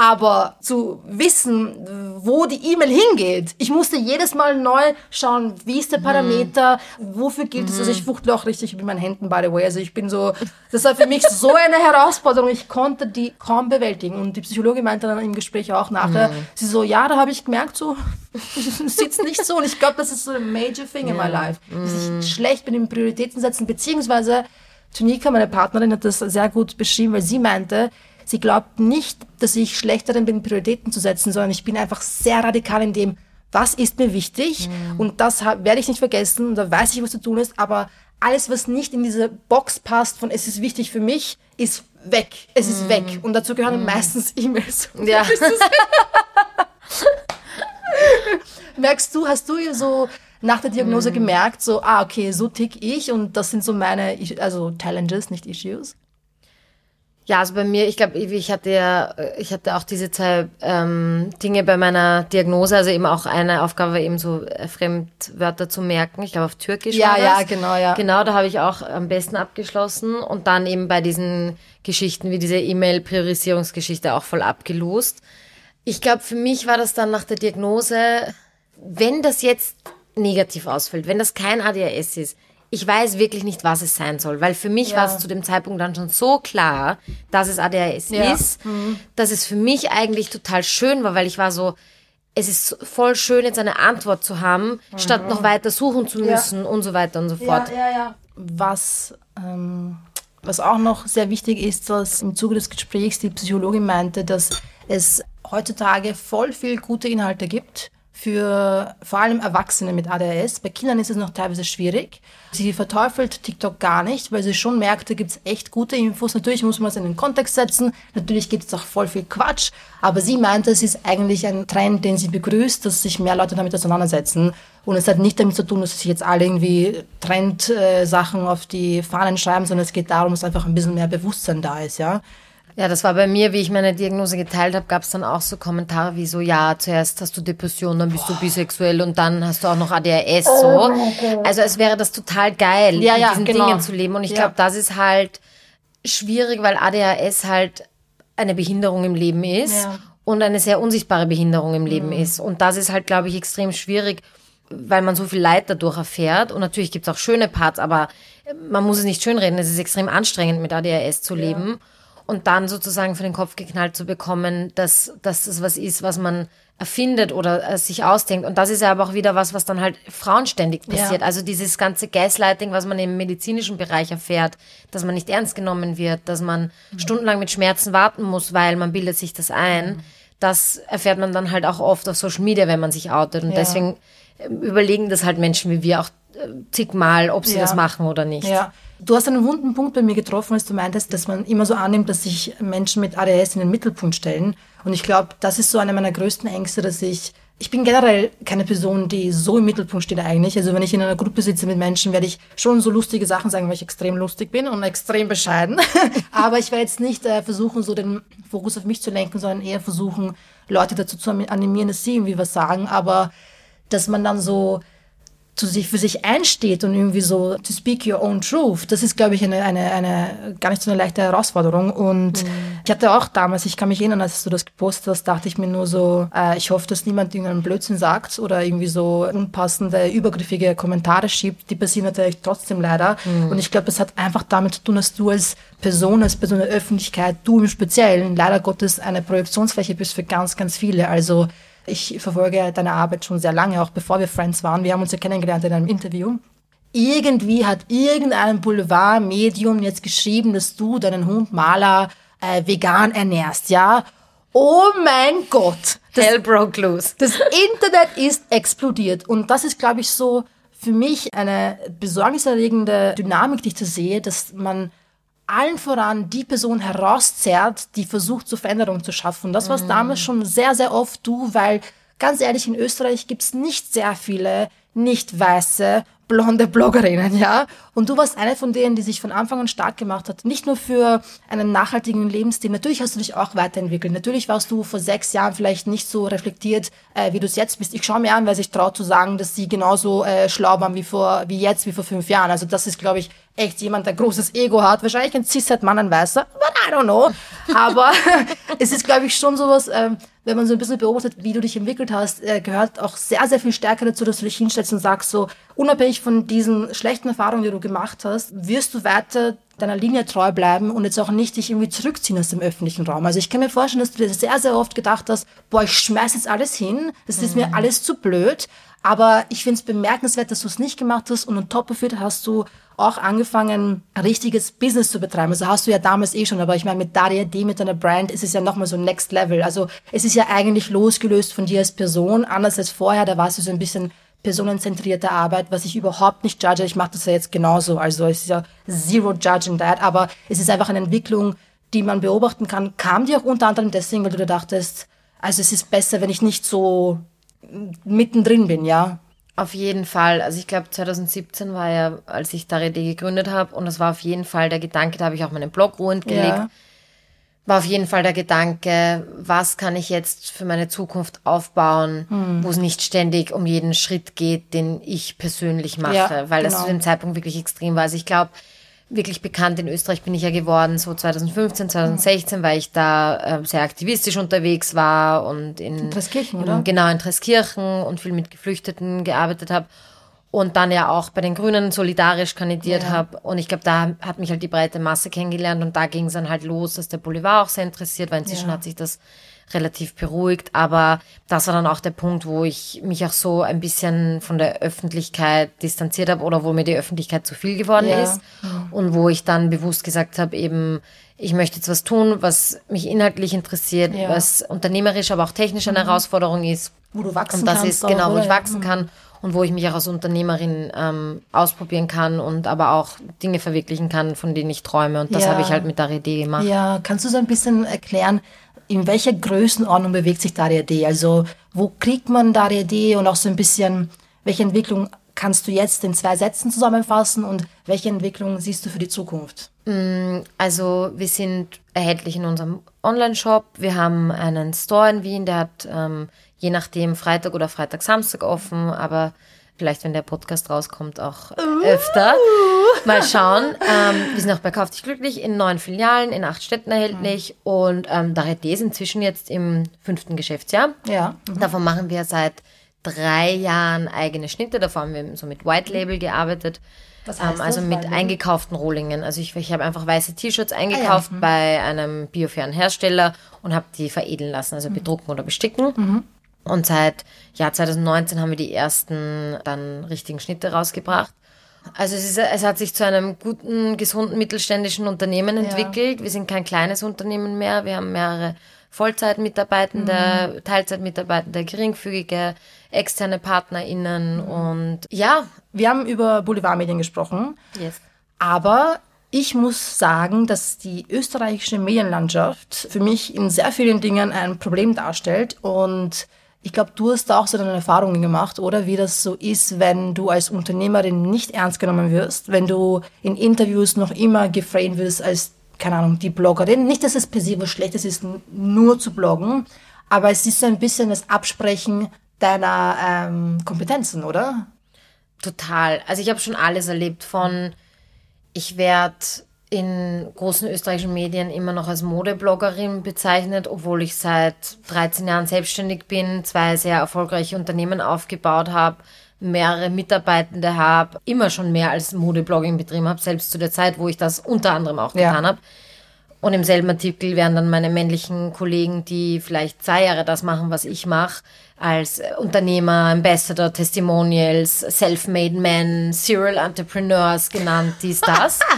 Aber zu wissen, wo die E-Mail hingeht, ich musste jedes Mal neu schauen, wie ist der Parameter, wofür gilt es. Also ich fuchtle auch richtig mit meinen Händen, by the way. Also ich bin so, das war für mich so eine Herausforderung. Ich konnte die kaum bewältigen. Und die Psychologin meinte dann im Gespräch auch nachher, sie so, ja, da habe ich gemerkt, so, es sitzt nicht so. Und ich glaube, das ist so ein major thing in my life. Dass ich schlecht bin im Prioritäten setzen, beziehungsweise Tunika, meine Partnerin, hat das sehr gut beschrieben, weil sie meinte, sie glaubt nicht, dass ich schlechter darin bin, Prioritäten zu setzen, sondern ich bin einfach sehr radikal in dem, was ist mir wichtig und das werde ich nicht vergessen und da weiß ich, was zu tun ist, aber alles, was nicht in diese Box passt von es ist wichtig für mich, ist weg. Es ist weg. Und dazu gehören meistens E-Mails. Ja. Merkst du, hast du so nach der Diagnose gemerkt, so, ah, okay, so tick ich und das sind so meine, also Challenges, nicht Issues? Ja, also bei mir, ich glaube, ich hatte ja, ich hatte auch diese zwei ähm, Dinge bei meiner Diagnose, also eben auch eine Aufgabe war eben so äh, Fremdwörter zu merken. Ich glaube auf Türkisch. Ja, war ja, das. genau, ja. Genau, da habe ich auch am besten abgeschlossen und dann eben bei diesen Geschichten wie diese E-Mail-Priorisierungsgeschichte auch voll abgelost. Ich glaube, für mich war das dann nach der Diagnose, wenn das jetzt negativ ausfällt, wenn das kein ADHS ist, ich weiß wirklich nicht, was es sein soll, weil für mich Ja. war es zu dem Zeitpunkt dann schon so klar, dass es ADHS Ja. Mhm. ist, dass es für mich eigentlich total schön war, weil ich war so, es ist voll schön, jetzt eine Antwort zu haben, statt noch weiter suchen zu Mhm. Ja. müssen und so weiter und so fort. Ja, ja, ja. Was, ähm, was auch noch sehr wichtig ist, dass im Zuge des Gesprächs die Psychologin meinte, dass es heutzutage voll viel gute Inhalte gibt für vor allem Erwachsene mit ADHS. Bei Kindern ist es noch teilweise schwierig. Sie verteufelt TikTok gar nicht, weil sie schon merkt, da gibt's echt gute Infos. Natürlich muss man es in den Kontext setzen. Natürlich gibt es auch voll viel Quatsch. Aber sie meinte, es ist eigentlich ein Trend, den sie begrüßt, dass sich mehr Leute damit auseinandersetzen. Und es hat nicht damit zu tun, dass sich jetzt alle irgendwie Trend-Sachen auf die Fahnen schreiben, sondern es geht darum, dass einfach ein bisschen mehr Bewusstsein da ist, ja. Ja, das war bei mir, wie ich meine Diagnose geteilt habe, gab es dann auch so Kommentare wie so, ja, zuerst hast du Depression, dann bist du bisexuell und dann hast du auch noch ADHS so. Also es wäre das total geil, Ja, mit ja, diesen genau. Dingen zu leben. Und ich Ja. glaube, das ist halt schwierig, weil ADHS halt eine Behinderung im Leben ist Ja. und eine sehr unsichtbare Behinderung im Leben ist. Und das ist halt, glaube ich, extrem schwierig, weil man so viel Leid dadurch erfährt. Und natürlich gibt es auch schöne Parts, aber man muss es nicht schönreden. Es ist extrem anstrengend, mit ADHS zu leben. Und dann sozusagen für den Kopf geknallt zu bekommen, dass, dass das was ist, was man erfindet oder äh, sich ausdenkt. Und das ist ja aber auch wieder was, was dann halt frauenständig passiert. Ja. Also dieses ganze Gaslighting, was man im medizinischen Bereich erfährt, dass man nicht ernst genommen wird, dass man stundenlang mit Schmerzen warten muss, weil man bildet sich das ein. Das erfährt man dann halt auch oft auf Social Media, wenn man sich outet. Und Ja. deswegen äh, überlegen das halt Menschen wie wir auch äh, zigmal, ob sie Ja. das machen oder nicht. Ja. Du hast einen wunden Punkt bei mir getroffen, als du meintest, dass man immer so annimmt, dass sich Menschen mit ADHS in den Mittelpunkt stellen. Und ich glaube, das ist so eine meiner größten Ängste, dass ich, ich bin generell keine Person, die so im Mittelpunkt steht eigentlich. Also wenn ich in einer Gruppe sitze mit Menschen, werde ich schon so lustige Sachen sagen, weil ich extrem lustig bin und extrem bescheiden. Aber ich werde jetzt nicht äh, versuchen, so den Fokus auf mich zu lenken, sondern eher versuchen, Leute dazu zu animieren, dass sie irgendwie was sagen. Aber dass man dann so zu sich für sich einsteht und irgendwie so to speak your own truth, das ist, glaube ich, eine, eine, eine gar nicht so eine leichte Herausforderung. Und ich hatte auch damals, ich kann mich erinnern, als du das gepostet hast, dachte ich mir nur so, äh, ich hoffe, dass niemand irgendeinen Blödsinn sagt oder irgendwie so unpassende, übergriffige Kommentare schiebt. Die passieren natürlich trotzdem leider. Und ich glaube, das hat einfach damit zu tun, dass du als Person, als Person der Öffentlichkeit, du im Speziellen, leider Gottes eine Projektionsfläche bist für ganz, ganz viele. Also ich verfolge deine Arbeit schon sehr lange, auch bevor wir Friends waren. Wir haben uns ja kennengelernt in einem Interview. Irgendwie hat irgendein Boulevardmedium jetzt geschrieben, dass du deinen Hund Maler äh, vegan ernährst, ja? Oh mein Gott! Das, Hell broke loose. das Internet ist explodiert. Und das ist, glaube ich, so für mich eine besorgniserregende Dynamik, die ich da sehe, dass man allen voran die Person herauszerrt, die versucht, zur Veränderung zu schaffen. Das war damals schon sehr, sehr oft du, weil ganz ehrlich, in Österreich gibt's nicht sehr viele nicht weiße, blonde Bloggerinnen, ja. Und du warst eine von denen, die sich von Anfang an stark gemacht hat. Nicht nur für einen nachhaltigen Lebensstil. Natürlich hast du dich auch weiterentwickelt. Natürlich warst du vor sechs Jahren vielleicht nicht so reflektiert, äh, wie du es jetzt bist. Ich schaue mir an, weil sich traut zu sagen, dass sie genauso äh, schlau waren wie vor, wie jetzt, wie vor fünf Jahren. Also das ist, glaube ich, echt jemand, der großes Ego hat. Wahrscheinlich ein Cis-Mann, ein Weißer. But I don't know. Aber es ist, glaube ich, schon sowas, ähm, wenn man so ein bisschen beobachtet, wie du dich entwickelt hast, äh, gehört auch sehr, sehr viel Stärke dazu, dass du dich hinstellst und sagst so, unabhängig von diesen schlechten Erfahrungen, die du gemacht hast, wirst du weiter deiner Linie treu bleiben und jetzt auch nicht dich irgendwie zurückziehen aus dem öffentlichen Raum. Also ich kann mir vorstellen, dass du dir sehr, sehr oft gedacht hast, boah, ich schmeiß jetzt alles hin, das ist mir alles zu blöd. Aber ich finde es bemerkenswert, dass du es nicht gemacht hast und on top of it hast du auch angefangen, richtiges Business zu betreiben. Also hast du ja damals eh schon, aber ich meine, mit Daria D, mit deiner Brand, ist es ja nochmal so Next Level. Also es ist ja eigentlich losgelöst von dir als Person, anders als vorher, da warst du so ein bisschen personenzentrierte Arbeit, was ich überhaupt nicht judge. Ich mache das ja jetzt genauso. Also es ist ja zero judge in that, aber es ist einfach eine Entwicklung, die man beobachten kann. Kam dir auch unter anderem deswegen, weil du dir dachtest, also es ist besser, wenn ich nicht so mittendrin bin, ja? Auf jeden Fall. Also ich glaube 2017 war ja, als ich Darede gegründet habe und das war auf jeden Fall der Gedanke, da habe ich auch meinen Blog ruhend gelegt. Ja. war auf jeden Fall der Gedanke, was kann ich jetzt für meine Zukunft aufbauen, Hm. wo es nicht ständig um jeden Schritt geht, den ich persönlich mache, Ja, weil das genau. zu dem Zeitpunkt wirklich extrem war. Also ich glaube, wirklich bekannt in Österreich bin ich ja geworden, so 2015, 2016, weil ich da äh, sehr aktivistisch unterwegs war und in, In Treskirchen, in- oder? Genau, in Treskirchen und viel mit Geflüchteten gearbeitet habe. Und dann ja auch bei den Grünen solidarisch kandidiert Ja. habe. Und ich glaube, da hat mich halt die breite Masse kennengelernt und da ging es dann halt los, dass der Boulevard auch sehr interessiert war. Inzwischen Ja. hat sich das relativ beruhigt, aber das war dann auch der Punkt, wo ich mich auch so ein bisschen von der Öffentlichkeit distanziert habe oder wo mir die Öffentlichkeit zu viel geworden Ja. ist und wo ich dann bewusst gesagt habe, eben, ich möchte jetzt was tun, was mich inhaltlich interessiert, Ja. was unternehmerisch, aber auch technisch eine Herausforderung ist. Wo du wachsen Und das kannst ist auch, genau, wo ich Ja. wachsen kann und wo ich mich auch als Unternehmerin ähm, ausprobieren kann und aber auch Dinge verwirklichen kann, von denen ich träume. Und das Ja. habe ich halt mit der Idee gemacht. Ja, kannst du so ein bisschen erklären, in welcher Größenordnung bewegt sich Daria D? Also wo kriegt man Daria D und auch so ein bisschen, welche Entwicklung kannst du jetzt in zwei Sätzen zusammenfassen und welche Entwicklung siehst du für die Zukunft? Also wir sind erhältlich in unserem Online-Shop. Wir haben einen Store in Wien, der hat ähm, je nachdem Freitag oder Freitag, Samstag offen, aber vielleicht, wenn der Podcast rauskommt, auch öfter. Mal schauen. Ähm, wir sind auch bei Kauf dich glücklich in neun Filialen, in acht Städten erhältlich und ähm, Darete ist inzwischen jetzt im fünften Geschäftsjahr. Ja. Davon machen wir seit drei Jahren eigene Schnitte. Davor haben wir so mit White Label gearbeitet. Was heißt ähm, also das, mit Label? eingekauften Rohlingen. Also ich, ich habe einfach weiße T-Shirts Ah eingekauft mhm. bei einem biofairen Hersteller und habe die veredeln lassen, Mhm. also bedrucken oder besticken. Und seit Jahr 2019 haben wir die ersten dann richtigen Schnitte rausgebracht. Also es, ist, es hat sich zu einem guten, gesunden mittelständischen Unternehmen entwickelt. Wir sind kein kleines Unternehmen mehr. Wir haben mehrere Vollzeitmitarbeitende, Mhm. Teilzeitmitarbeitende, geringfügige, externe PartnerInnen und ja, Wir haben über Boulevardmedien gesprochen, yes. aber ich muss sagen, dass die österreichische Medienlandschaft für mich in sehr vielen Dingen ein Problem darstellt und ich glaube, du hast da auch so deine Erfahrungen gemacht, oder wie das so ist, wenn du als Unternehmerin nicht ernst genommen wirst, wenn du in Interviews noch immer geframed wirst als, keine Ahnung, die Bloggerin. Nicht, dass es per se was Schlechtes ist, nur zu bloggen, aber es ist so ein bisschen das Absprechen deiner ähm, Kompetenzen, oder? Total. Also ich habe schon alles erlebt von, ich werde in großen österreichischen Medien immer noch als Modebloggerin bezeichnet, obwohl ich seit 13 Jahren selbstständig bin, zwei sehr erfolgreiche Unternehmen aufgebaut habe, mehrere Mitarbeitende habe, immer schon mehr als Modeblogging betrieben habe, selbst zu der Zeit, wo ich das unter anderem auch Ja. getan habe. Und im selben Artikel werden dann meine männlichen Kollegen, die vielleicht zwei Jahre das machen, was ich mache, als Unternehmer, Ambassador, Testimonials, Self-Made Men, Serial Entrepreneurs genannt, dies, das.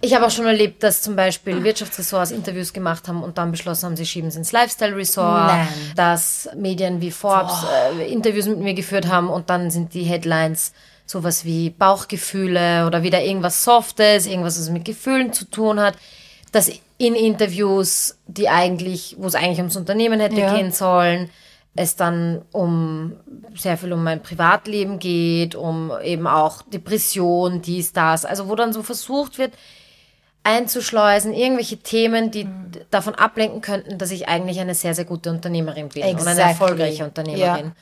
Ich habe auch schon erlebt, dass zum Beispiel Wirtschaftsressorts Interviews gemacht haben und dann beschlossen haben, sie schieben es ins Lifestyle-Resort, Nein. dass Medien wie Forbes äh, Interviews mit mir geführt haben und dann sind die Headlines sowas wie Bauchgefühle oder wieder irgendwas Softes, irgendwas, was mit Gefühlen zu tun hat, dass in Interviews, die eigentlich, wo es eigentlich ums Unternehmen hätte Ja. gehen sollen, es dann um sehr viel um mein Privatleben geht, um eben auch Depression, dies, das, also wo dann so versucht wird, einzuschleusen, irgendwelche Themen, die Mhm. davon ablenken könnten, dass ich eigentlich eine sehr, sehr gute Unternehmerin bin und Exactly. eine erfolgreiche Unternehmerin.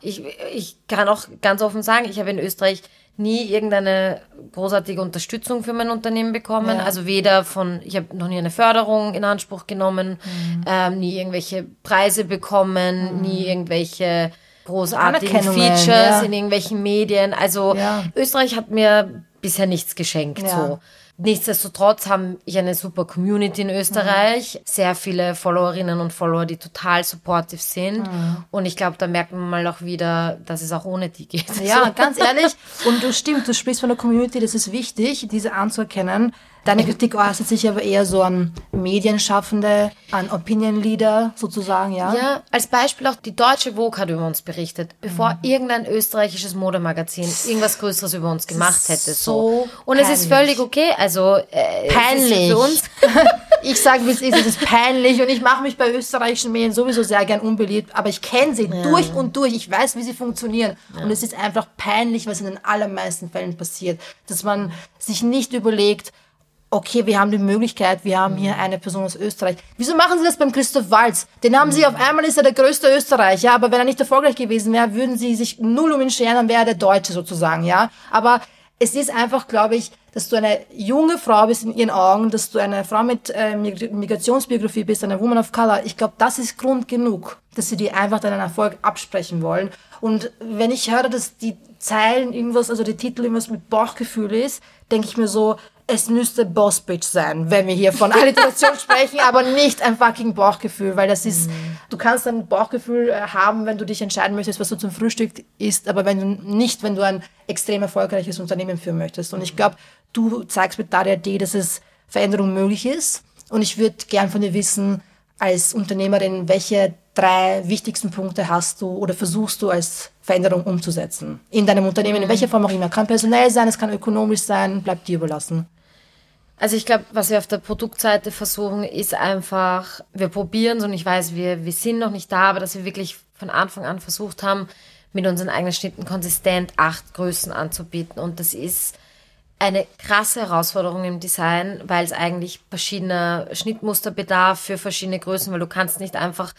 Ich, ich kann auch ganz offen sagen, ich habe in Österreich nie irgendeine großartige Unterstützung für mein Unternehmen bekommen. Ja. Also weder von, ich habe noch nie eine Förderung in Anspruch genommen, Mhm. ähm, nie irgendwelche Preise bekommen, nie irgendwelche großartigen Features ja. in irgendwelchen Medien. Also Ja. Österreich hat mir bisher nichts geschenkt. Ja. So. Nichtsdestotrotz haben ich eine super Community in Österreich, sehr viele Followerinnen und Follower, die total supportive sind. Und ich glaube, da merkt man mal auch wieder, dass es auch ohne die geht. Ja, ganz ehrlich. Und du stimmt, du sprichst von der Community, das ist wichtig, diese anzuerkennen. Deine Kritik äußert sich aber eher so an Medienschaffende, an Opinion Leader sozusagen, ja? Ja, als Beispiel auch die deutsche Vogue hat über uns berichtet, bevor Mhm. irgendein österreichisches Modemagazin irgendwas Größeres über uns gemacht hätte. so So. Und es ist peinlich. völlig okay. Also äh, Peinlich. für uns Ich sage, wie es ist, es ist peinlich und ich mache mich bei österreichischen Medien sowieso sehr gern unbeliebt, aber ich kenne sie durch und durch. Ich weiß, wie sie funktionieren. Und es ist einfach peinlich, was in den allermeisten Fällen passiert. Dass man sich nicht überlegt, okay, wir haben die Möglichkeit, wir haben hier eine Person aus Österreich. Wieso machen sie das beim Christoph Walz? Den haben sie auf einmal, ist er der größte Österreicher, aber wenn er nicht erfolgreich gewesen wäre, würden sie sich null um ihn scheren, dann wäre er der Deutsche sozusagen, ja. Aber es ist einfach, glaube ich, dass du eine junge Frau bist in ihren Augen, dass du eine Frau mit äh, Migrationsbiografie bist, eine Woman of Color. Ich glaube, das ist Grund genug, dass sie dir einfach deinen Erfolg absprechen wollen. Und wenn ich höre, dass die Zeilen irgendwas, also die Titel irgendwas mit Bauchgefühl ist, denke ich mir so, es müsste Boss Bitch sein, wenn wir hier von Alliteration sprechen, aber nicht ein fucking Bauchgefühl, weil das ist, mhm. du kannst ein Bauchgefühl äh, haben, wenn du dich entscheiden möchtest, was du zum Frühstück isst, aber wenn du nicht, wenn du ein extrem erfolgreiches Unternehmen führen möchtest. Und ich glaube, du zeigst mit Daria D, dass es Veränderung möglich ist. Und ich würde gern von dir wissen, als Unternehmerin, welche drei wichtigsten Punkte hast du oder versuchst du als Veränderung umzusetzen in deinem Unternehmen, in welcher Form auch immer. Kann personell sein, es kann ökonomisch sein, bleibt dir überlassen. Also ich glaube, was wir auf der Produktseite versuchen, ist einfach, wir probieren und ich weiß, wir, wir sind noch nicht da, aber dass wir wirklich von Anfang an versucht haben, mit unseren eigenen Schnitten konsistent acht Größen anzubieten. Und das ist eine krasse Herausforderung im Design, weil es eigentlich verschiedene Schnittmuster bedarf für verschiedene Größen, weil du kannst nicht einfach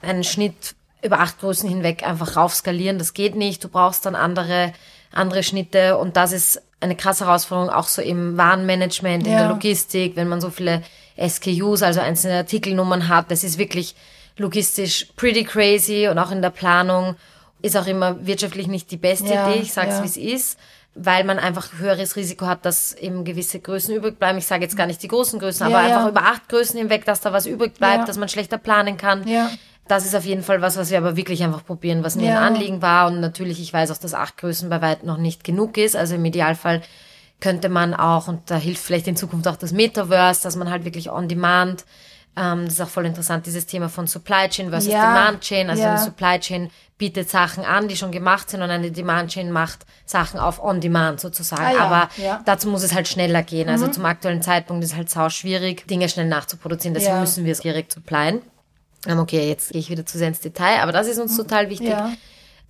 einen Schnitt über acht Größen hinweg einfach raufskalieren. Das geht nicht. Du brauchst dann andere, andere Schnitte und das ist eine krasse Herausforderung, auch so im Warenmanagement, in ja. der Logistik, wenn man so viele SKUs, also einzelne Artikelnummern hat. Das ist wirklich logistisch pretty crazy und auch in der Planung ist auch immer wirtschaftlich nicht die beste ja, Idee. Ich sag's ja. wie es ist, weil man einfach höheres Risiko hat, dass eben gewisse Größen übrig bleiben. Ich sage jetzt gar nicht die großen Größen, aber einfach über acht Größen hinweg, dass da was übrig bleibt, dass man schlechter planen kann. Das ist auf jeden Fall was, was wir aber wirklich einfach probieren, was mir ja. ein Anliegen war. Und natürlich, ich weiß auch, dass acht Größen bei weitem noch nicht genug ist. Also im Idealfall könnte man auch, und da hilft vielleicht in Zukunft auch das Metaverse, dass man halt wirklich on demand, ähm, das ist auch voll interessant, dieses Thema von Supply Chain versus ja. Demand Chain. Also ja. eine Supply Chain bietet Sachen an, die schon gemacht sind und eine Demand Chain macht Sachen auf on demand sozusagen. Ah, ja. Aber dazu muss es halt schneller gehen. Also mhm. zum aktuellen Zeitpunkt ist es halt sau schwierig, Dinge schnell nachzuproduzieren. Deswegen müssen wir es direkt supplyen. Okay, jetzt gehe ich wieder zu sehr ins Detail, aber das ist uns total wichtig. Ja.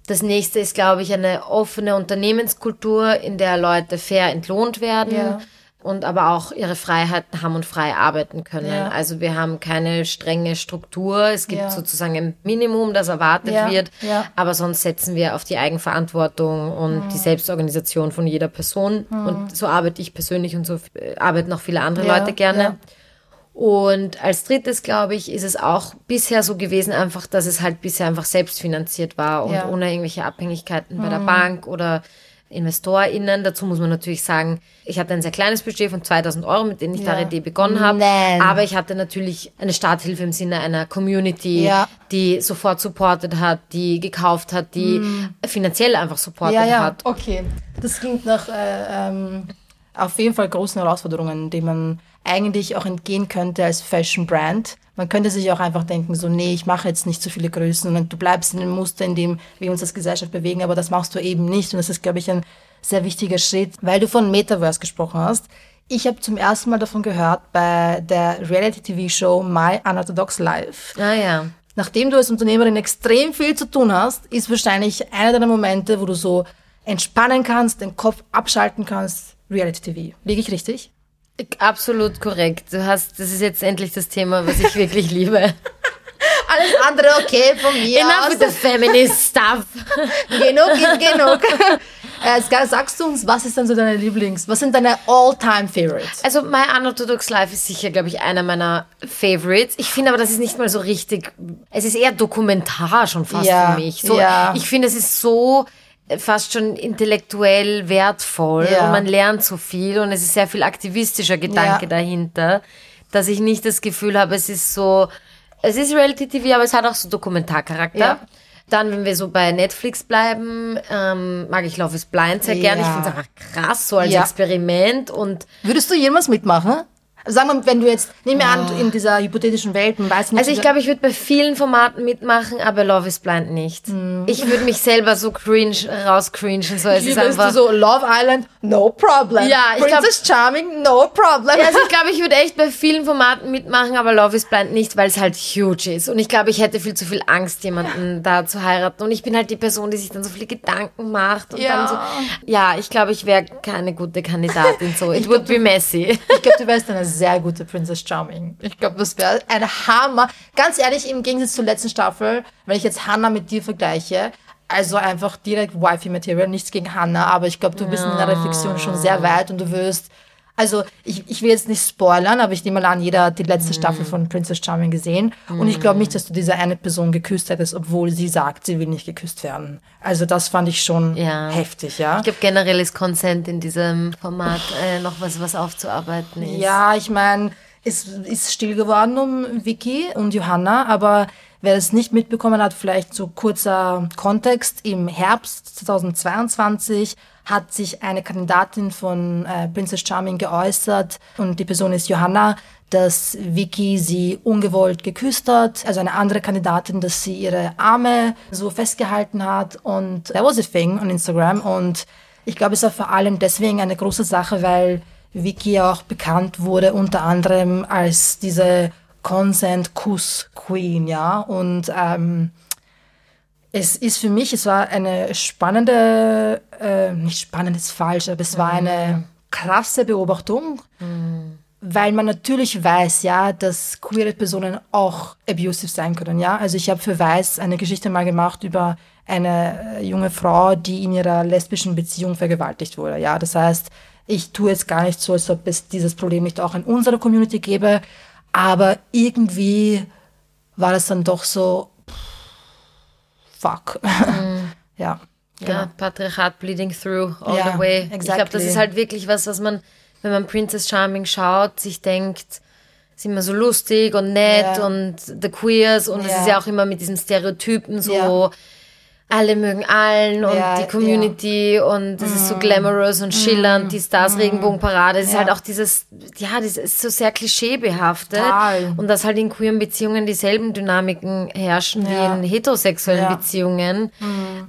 Das nächste ist, glaube ich, eine offene Unternehmenskultur, in der Leute fair entlohnt werden. Ja. Und aber auch ihre Freiheiten haben und frei arbeiten können. Ja. Also wir haben keine strenge Struktur. Es gibt ja. sozusagen ein Minimum, das erwartet wird. Aber sonst setzen wir auf die Eigenverantwortung und mhm. die Selbstorganisation von jeder Person. Mhm. Und so arbeite ich persönlich und so äh, arbeiten auch viele andere Leute gerne. Und als drittes, glaube ich, ist es auch bisher so gewesen, einfach, dass es halt bisher einfach selbstfinanziert war und ja. ohne irgendwelche Abhängigkeiten mhm. bei der mhm. Bank oder InvestorInnen. Dazu muss man natürlich sagen, ich hatte ein sehr kleines Budget von 2000 Euro, mit dem ich ja. Idee begonnen habe. Nein. Aber ich hatte natürlich eine Starthilfe im Sinne einer Community, ja. die sofort supportet hat, die gekauft hat, die mhm. finanziell einfach supportet ja, ja. hat. Okay, das klingt nach äh, ähm, auf jeden Fall großen Herausforderungen, die man eigentlich auch entgehen könnte als Fashion Brand. Man könnte sich auch einfach denken, so, nee, ich mache jetzt nicht so viele Größen und du bleibst in dem Muster, in dem wir uns als Gesellschaft bewegen, aber das machst du eben nicht. Und das ist, glaube ich, ein sehr wichtiger Schritt, weil du von Metaverse gesprochen hast. Ich habe zum ersten Mal davon gehört bei der Reality-TV-Show My Unorthodox Life. Ah ja. Nachdem du als Unternehmerin extrem viel zu tun hast, ist wahrscheinlich einer deiner Momente, wo du so entspannen kannst, den Kopf abschalten kannst, Reality-TV. Liege ich richtig? Absolut korrekt. Du hast, das ist jetzt endlich das Thema, was ich wirklich liebe. Alles andere okay von mir Enough aus. with the feminist stuff. genug ist genug. Äh, sagst du uns, was ist denn so deine Lieblings, was sind deine all-time Favorites? Also My Unorthodox Life ist sicher, glaube ich, einer meiner Favorites. Ich finde aber, das ist nicht mal so richtig, es ist eher Dokumentar schon fast ja, für mich. So, ja. Ich finde, es ist so fast schon intellektuell wertvoll ja. und man lernt so viel und es ist sehr viel aktivistischer Gedanke ja. dahinter, dass ich nicht das Gefühl habe, es ist so, es ist Reality TV, aber es hat auch so Dokumentarcharakter. Ja. Dann, wenn wir so bei Netflix bleiben, ähm, mag ich Love is Blind sehr gerne. Ich finde es einfach krass, so als Experiment und. Würdest du jemals mitmachen? Also sagen wir, mal, wenn du jetzt, nehmen wir an, in dieser hypothetischen Welt, man weiß nicht. Also ich glaube, ich würde bei vielen Formaten mitmachen, aber Love is Blind nicht. Ich würde mich selber so cringe rauscringen, so es ist Liebst du einfach. so Love Island, no problem. Ja, ich glaub- Princess Charming, no problem. Ja, also ich glaube, ich würde echt bei vielen Formaten mitmachen, aber Love is Blind nicht, weil es halt huge ist. Und ich glaube, ich hätte viel zu viel Angst, jemanden da zu heiraten. Und ich bin halt die Person, die sich dann so viele Gedanken macht. Und Ja. dann so, ja, ich glaube, ich wäre keine gute Kandidatin. So, it would be messy. Ich glaube, du wärst eine sehr gute Princess Charming. Ich glaube, das wäre ein Hammer. Ganz ehrlich, im Gegensatz zur letzten Staffel, wenn ich jetzt Hannah mit dir vergleiche, also einfach direkt Wifi-Material, nichts gegen Hannah, aber ich glaube, du bist in der Reflexion schon sehr weit und du wirst, also ich, ich will jetzt nicht spoilern, aber ich nehme mal an, jeder hat die letzte Staffel von Princess Charming gesehen und ich glaube nicht, dass du diese eine Person geküsst hättest, obwohl sie sagt, sie will nicht geküsst werden. Also das fand ich schon Ja. heftig, ja. Ich glaube, generell ist Consent in diesem Format äh, noch was, was aufzuarbeiten ist. Ja, ich meine, es ist still geworden um Vicky und Johanna, aber wer es nicht mitbekommen hat, vielleicht so kurzer Kontext. Im Herbst 2022 hat sich eine Kandidatin von äh, Princess Charming geäußert und die Person ist Johanna, dass Vicky sie ungewollt geküsst hat, also eine andere Kandidatin, dass sie ihre Arme so festgehalten hat und that was a thing on Instagram und ich glaube, es war vor allem deswegen eine große Sache, weil Vicky auch bekannt wurde unter anderem als diese Consent-Kuss-Queen, ja. Und ähm, es ist für mich, es war eine spannende, äh, nicht spannend ist falsch, aber es war eine krasse Beobachtung, weil man natürlich weiß, ja, dass queere Personen auch abusive sein können, ja. Also ich habe für Weiß eine Geschichte mal gemacht über eine äh, junge Frau, die in ihrer lesbischen Beziehung vergewaltigt wurde, ja. Das heißt, ich tue jetzt gar nicht so, als ob es dieses Problem nicht auch in unserer Community gäbe, aber irgendwie war es dann doch so, fuck. ja. Ja, Patriarchat bleeding through all Ja, the way. Ich glaube, das exactly. ist halt wirklich was, was man, wenn man Princess Charming schaut, sich denkt, ist immer so lustig und nett Ja. und the queers und es ist ja auch immer mit diesen Stereotypen so. Alle mögen allen und Ja, die Community und es ist so glamorous und schillernd, die Stars Regenbogenparade. Es ist Ja. halt auch dieses, ja, das ist so sehr klischeebehaftet Total. und dass halt in queeren Beziehungen dieselben Dynamiken herrschen Ja. wie in heterosexuellen Ja. Mhm. Beziehungen.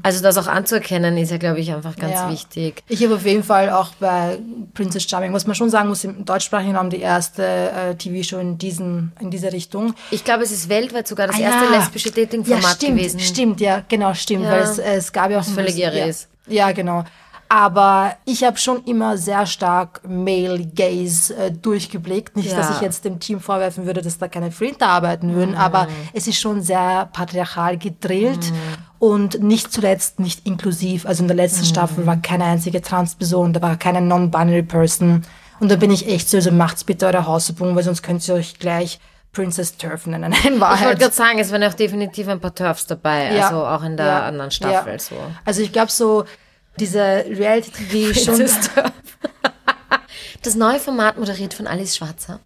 Also das auch anzuerkennen, ist ja, glaube ich, einfach ganz Ja. wichtig. Ich habe auf jeden Fall auch bei Princess Charming, was man schon sagen muss, im deutschsprachigen Raum die erste äh, TV-Show in, diesen, in diese Richtung. Ich glaube, es ist weltweit sogar das Ah, erste ja. lesbische Dating-Format ja, stimmt, gewesen. Stimmt, ja, genau, stimmt, weil es, es gab ja auch völlig irre ja, ist. Ja, genau. Aber ich habe schon immer sehr stark Male Gaze äh, durchgeblickt. Nicht, Ja. dass ich jetzt dem Team vorwerfen würde, dass da keine Flinter arbeiten würden, aber es ist schon sehr patriarchal gedrillt und nicht zuletzt nicht inklusiv. Also in der letzten Staffel war keine einzige Transperson, da war keine Non-Binary Person. Und da bin ich echt so, also macht's bitte eure Hausübung, weil sonst könnt ihr euch gleich Princess Turf nennen, in Ich wollte Wahrheit. gerade sagen, es waren auch definitiv ein paar Turfs dabei, Ja. also auch in der Ja. anderen Staffel. Ja. So. Also ich glaube so, diese Reality-TV schon... Das neue Format moderiert von Alice Schwarzer.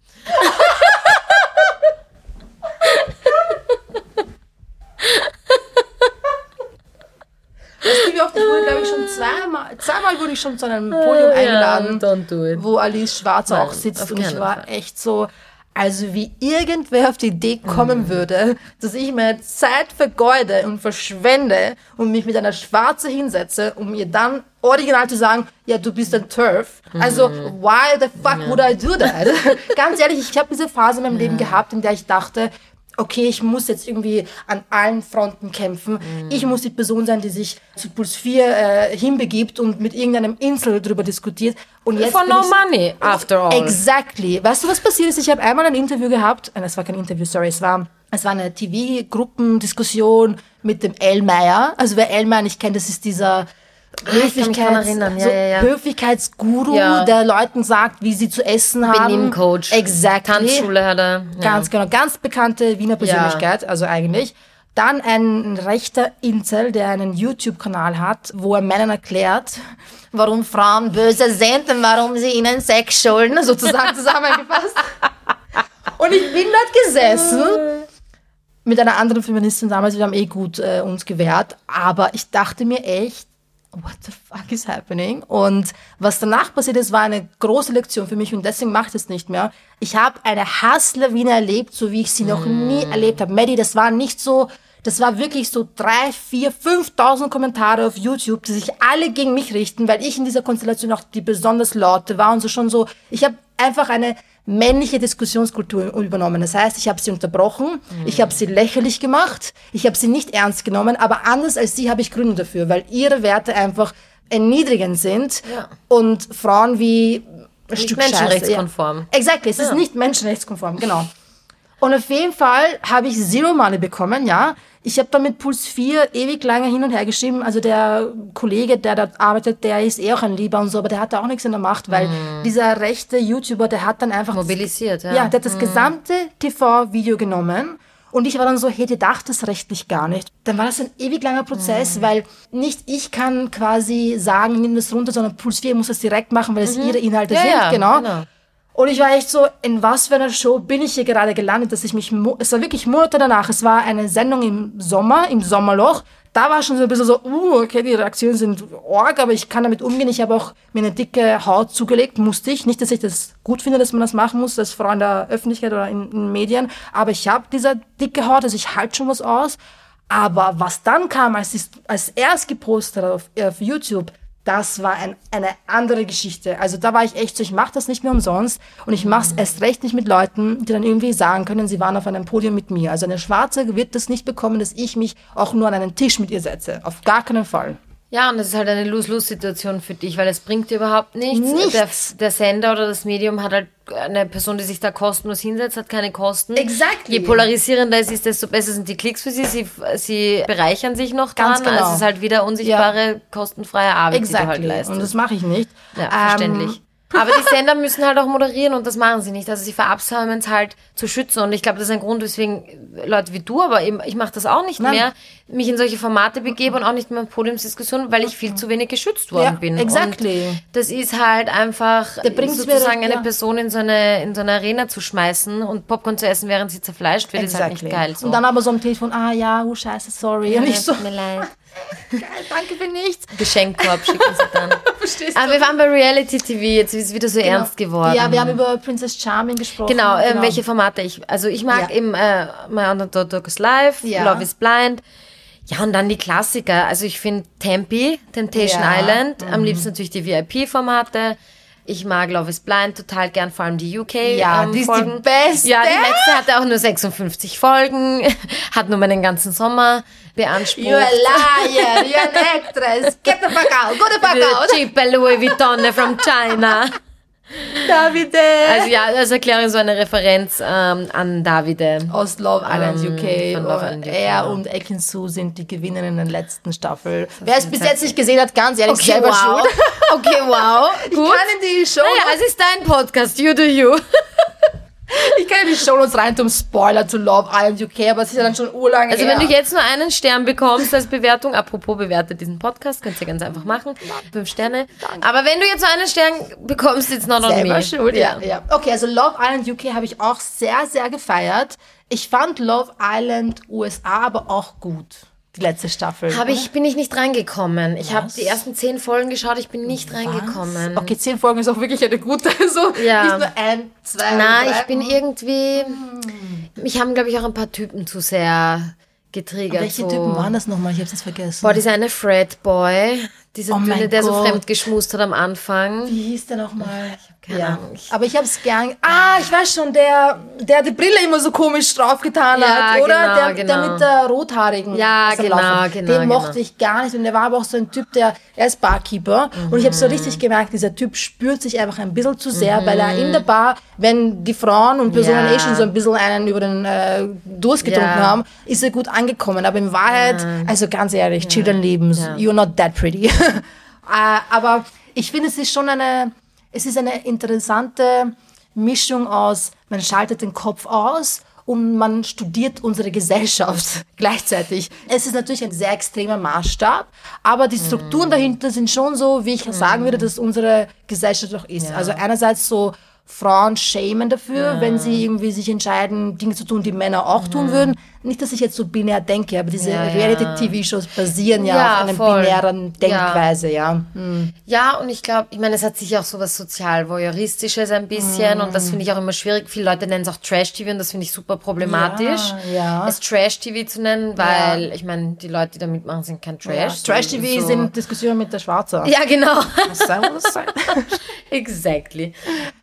Weißt du, wie oft ich wurde, glaube ich, schon zweimal, zweimal wurde ich schon zu einem Podium eingeladen, don't do it. wo Alice Schwarzer Nein, auch sitzt und ich war Fall. echt so, also wie irgendwer auf die Idee kommen Mhm. würde, dass ich meine Zeit vergeude und verschwende und mich mit einer Schwarze hinsetze, um ihr dann original zu sagen, ja, du bist ein Turf. Also, Mhm. why the fuck would I do that? Ganz ehrlich, ich habe diese Phase in meinem Leben gehabt, in der ich dachte, okay, ich muss jetzt irgendwie an allen Fronten kämpfen. Mhm. Ich muss die Person sein, die sich zu Puls 4 äh, hinbegibt und mit irgendeinem Insel drüber diskutiert. Und jetzt For no money, after all. Exactly. Weißt du, was passiert ist? Ich habe einmal ein Interview gehabt, äh, es war kein Interview, sorry, es war, es war eine TV-Gruppendiskussion mit dem Elmeyer. Also wer Elmeyer nicht kennt, das ist dieser Ah, Höflichkeits, erinnern. Ja, so ja, ja. Höflichkeitsguru, der Leuten sagt, wie sie zu essen haben. Benimmcoach. Exactly. Tanzschule hat er. Ganz genau, ganz bekannte Wiener Persönlichkeit, also eigentlich. Dann ein rechter Incel, der einen YouTube-Kanal hat, wo er Männern erklärt, warum Frauen böse sind und warum sie ihnen Sex schulden, sozusagen zusammengefasst. Und ich bin dort gesessen mit einer anderen Feministin damals, wir haben eh gut äh, uns gewehrt, aber ich dachte mir echt, what the fuck, is happening? Und was danach passiert ist, war eine große Lektion für mich und deswegen mache ich das nicht mehr. Ich habe eine Hasslawine erlebt, so wie ich sie noch nie erlebt habe. Maddie, das war nicht so, das war wirklich so drei, vier, 5.000 Kommentare auf YouTube, die sich alle gegen mich richten, weil ich in dieser Konstellation auch die besonders laute war und so schon so, ich habe einfach eine männliche Diskussionskultur übernommen. Das heißt, ich habe sie unterbrochen, ich habe sie lächerlich gemacht, ich habe sie nicht ernst genommen, aber anders als sie habe ich Gründe dafür, weil ihre Werte einfach erniedrigend sind Ja. und Frauen wie Nicht Stück menschenrechtskonform. Ja. Exactly, es ist nicht menschenrechtskonform, genau. Und auf jeden Fall habe ich Zero Money bekommen, ja. Ich habe da mit Puls 4 ewig lange hin und her geschrieben. Also der Kollege, der dort arbeitet, der ist eh auch ein Lieber und so, aber der hat da auch nichts in der Macht, weil dieser rechte YouTuber, der hat dann einfach... Mobilisiert, ja. Ja, der hat das gesamte TV-Video genommen und ich war dann so, hey, die dachte das rechtlich gar nicht. Dann war das ein ewig langer Prozess, weil nicht ich kann quasi sagen, nimm das runter, sondern Puls 4 muss das direkt machen, weil es ihre Inhalte Ja, sind, ja, genau. genau. Und ich war echt so, in was für einer Show bin ich hier gerade gelandet, dass ich mich, es war wirklich Monate danach, es war eine Sendung im Sommer, im Sommerloch, da war schon so ein bisschen so, uh, okay, die Reaktionen sind arg, aber ich kann damit umgehen. Ich habe auch mir eine dicke Haut zugelegt, musste ich. Nicht, dass ich das gut finde, dass man das machen muss, als Frau in der Öffentlichkeit oder in, in Medien, aber ich habe diese dicke Haut, also ich halte schon was aus. Aber was dann kam, als, ich, als er es gepostet auf, auf YouTube, das war ein, eine andere Geschichte. Also da war ich echt so, ich mache das nicht mehr umsonst und ich mache es erst recht nicht mit Leuten, die dann irgendwie sagen können, sie waren auf einem Podium mit mir. Also eine Schwarze wird das nicht bekommen, dass ich mich auch nur an einen Tisch mit ihr setze. Auf gar keinen Fall. Ja, und das ist halt eine Lose-Lose-Situation für dich, weil es bringt dir überhaupt nichts. Nichts. Der, der Sender oder das Medium hat halt eine Person, die sich da kostenlos hinsetzt, hat keine Kosten. Exactly. Je polarisierender es ist, desto besser sind die Klicks für sie. Sie, sie bereichern sich noch Ganz dran. genau. Also es ist halt wieder unsichtbare, kostenfreie Arbeit, die du halt Exactly. leistest. und das mache ich nicht. Ja, Ähm, verständlich. Aber die Sender müssen halt auch moderieren und das machen sie nicht. Also sie verabsäumen es halt zu schützen. Und ich glaube, das ist ein Grund, weswegen Leute wie du, aber eben, ich mache das auch nicht Nein. mehr, mich in solche Formate begebe und auch nicht mehr in Podiumsdiskussionen, weil ich viel zu wenig geschützt worden Ja, bin. exactly. Und das ist halt einfach sozusagen eine ja. Person in so eine, in so eine Arena zu schmeißen und Popcorn zu essen, während sie zerfleischt wird, ist halt nicht geil. So. Und dann aber so am Telefon, ah ja, oh scheiße, sorry. Ja, ich so, tut mir leid. danke für nichts. Geschenkkorb schicken sie dann. Verstehst du? Aber wir waren bei Reality TV, jetzt ist es wieder so ernst geworden. Ja, wir haben über Princess Charming gesprochen. Genau, ähm, welche Formate ich. Also ich mag Ja. eben äh, My Underdog is Live, Ja. Love is Blind. Ja, und dann die Klassiker. Also ich finde Tempe, Temptation Ja. Mhm. Island, am liebsten natürlich die VIP-Formate. Ich mag Love is Blind total gern, vor allem die UK. Ja, ähm, die ist die Folgen. beste. Ja, die letzte hatte auch nur 56 Folgen, hat nur meinen ganzen Sommer beansprucht. You're a liar, you're an actress. Get the fuck out, go the fuck out. Cheap Louis Vuitton from China. Davide. Also ja, als Erklärung so eine Referenz ähm, an Davide. aus Love Island Ähm, UK. Love UK, er und Ekin-Su sind die Gewinner in der letzten Staffel. Wer es bis jetzt nicht gesehen hat, ganz ehrlich, Okay, selber wow. schuld. Okay, wow. Ich Gut. kann in die Show, Naja, es ist dein Podcast, you do you. ich kann in die Show uns rein zum Spoiler zu Love Island UK, aber es ist ja dann schon urlang Also her. wenn du jetzt nur einen Stern bekommst als Bewertung, apropos bewertet diesen Podcast, könnt ihr ganz einfach machen, fünf Sterne. Aber wenn du jetzt nur einen Stern bekommst, it's not on selber me. schuld, ja. ja. Okay, also Love Island UK habe ich auch sehr, sehr gefeiert. Ich fand Love Island USA aber auch gut. Die letzte Staffel. Habe ich, bin ich nicht reingekommen. Ich habe Was? die ersten zehn Folgen geschaut, ich bin nicht reingekommen. Okay, zehn Folgen ist auch wirklich eine gute. So, Ja. Nicht nur ein, zwei, drei. ich bin irgendwie. Mich haben, glaube ich, auch ein paar Typen zu sehr getriggert. Welche so. Typen waren das nochmal? Ich habe es vergessen. Boah, dieser eine Fred Boy, dieser Oh Dünne, der so Gott. fremd geschmust hat am Anfang. Wie hieß der nochmal? keine Ahnung. Ich- Aber ich habe es gern. Ah, ich weiß schon, der, der die Brille immer so komisch draufgetan Ja, hat, oder? genau, der, genau. der mit der rothaarigen. Ja, genau, laufen. genau, Den genau. mochte ich gar nicht. Und der war aber auch so ein Typ, der, er ist Barkeeper. Und ich habe so Mhm. richtig gemerkt, dieser Typ spürt sich einfach ein bisschen zu sehr, weil er in der Bar, wenn die Frauen und Personen Ja. eh schon so ein bisschen einen über den äh, Durst getrunken Ja. haben, ist er gut angekommen. Aber in Wahrheit, also ganz ehrlich, chill dein Leben. Ja. You're not that pretty. Äh, aber ich finde, es ist schon eine, es ist eine interessante Mischung aus, man schaltet den Kopf aus und man studiert unsere Gesellschaft gleichzeitig. Es ist natürlich ein sehr extremer Maßstab, aber die Strukturen dahinter sind schon so, wie ich sagen würde, dass unsere Gesellschaft auch ist. Also einerseits so Frauen schämen dafür, wenn sie irgendwie sich entscheiden, Dinge zu tun, die Männer auch tun würden. Nicht, dass ich jetzt so binär denke, aber diese Ja, ja. Reality-TV-Shows basieren ja, Ja, auf einer voll. binären Denkweise, ja. Hm. Ja, und ich glaube, ich meine, es hat sicher auch so was sozial-voyeuristisches ein bisschen und das finde ich auch immer schwierig. Viele Leute nennen es auch Trash-TV und das finde ich super problematisch, Ja, ja. es Trash-TV zu nennen, weil ich meine, die Leute, die da mitmachen, sind kein Trash. Ja. Trash-TV so, sind Diskussionen mit der Schwarze. Ja, genau. Was sein, muss sein. Exactly.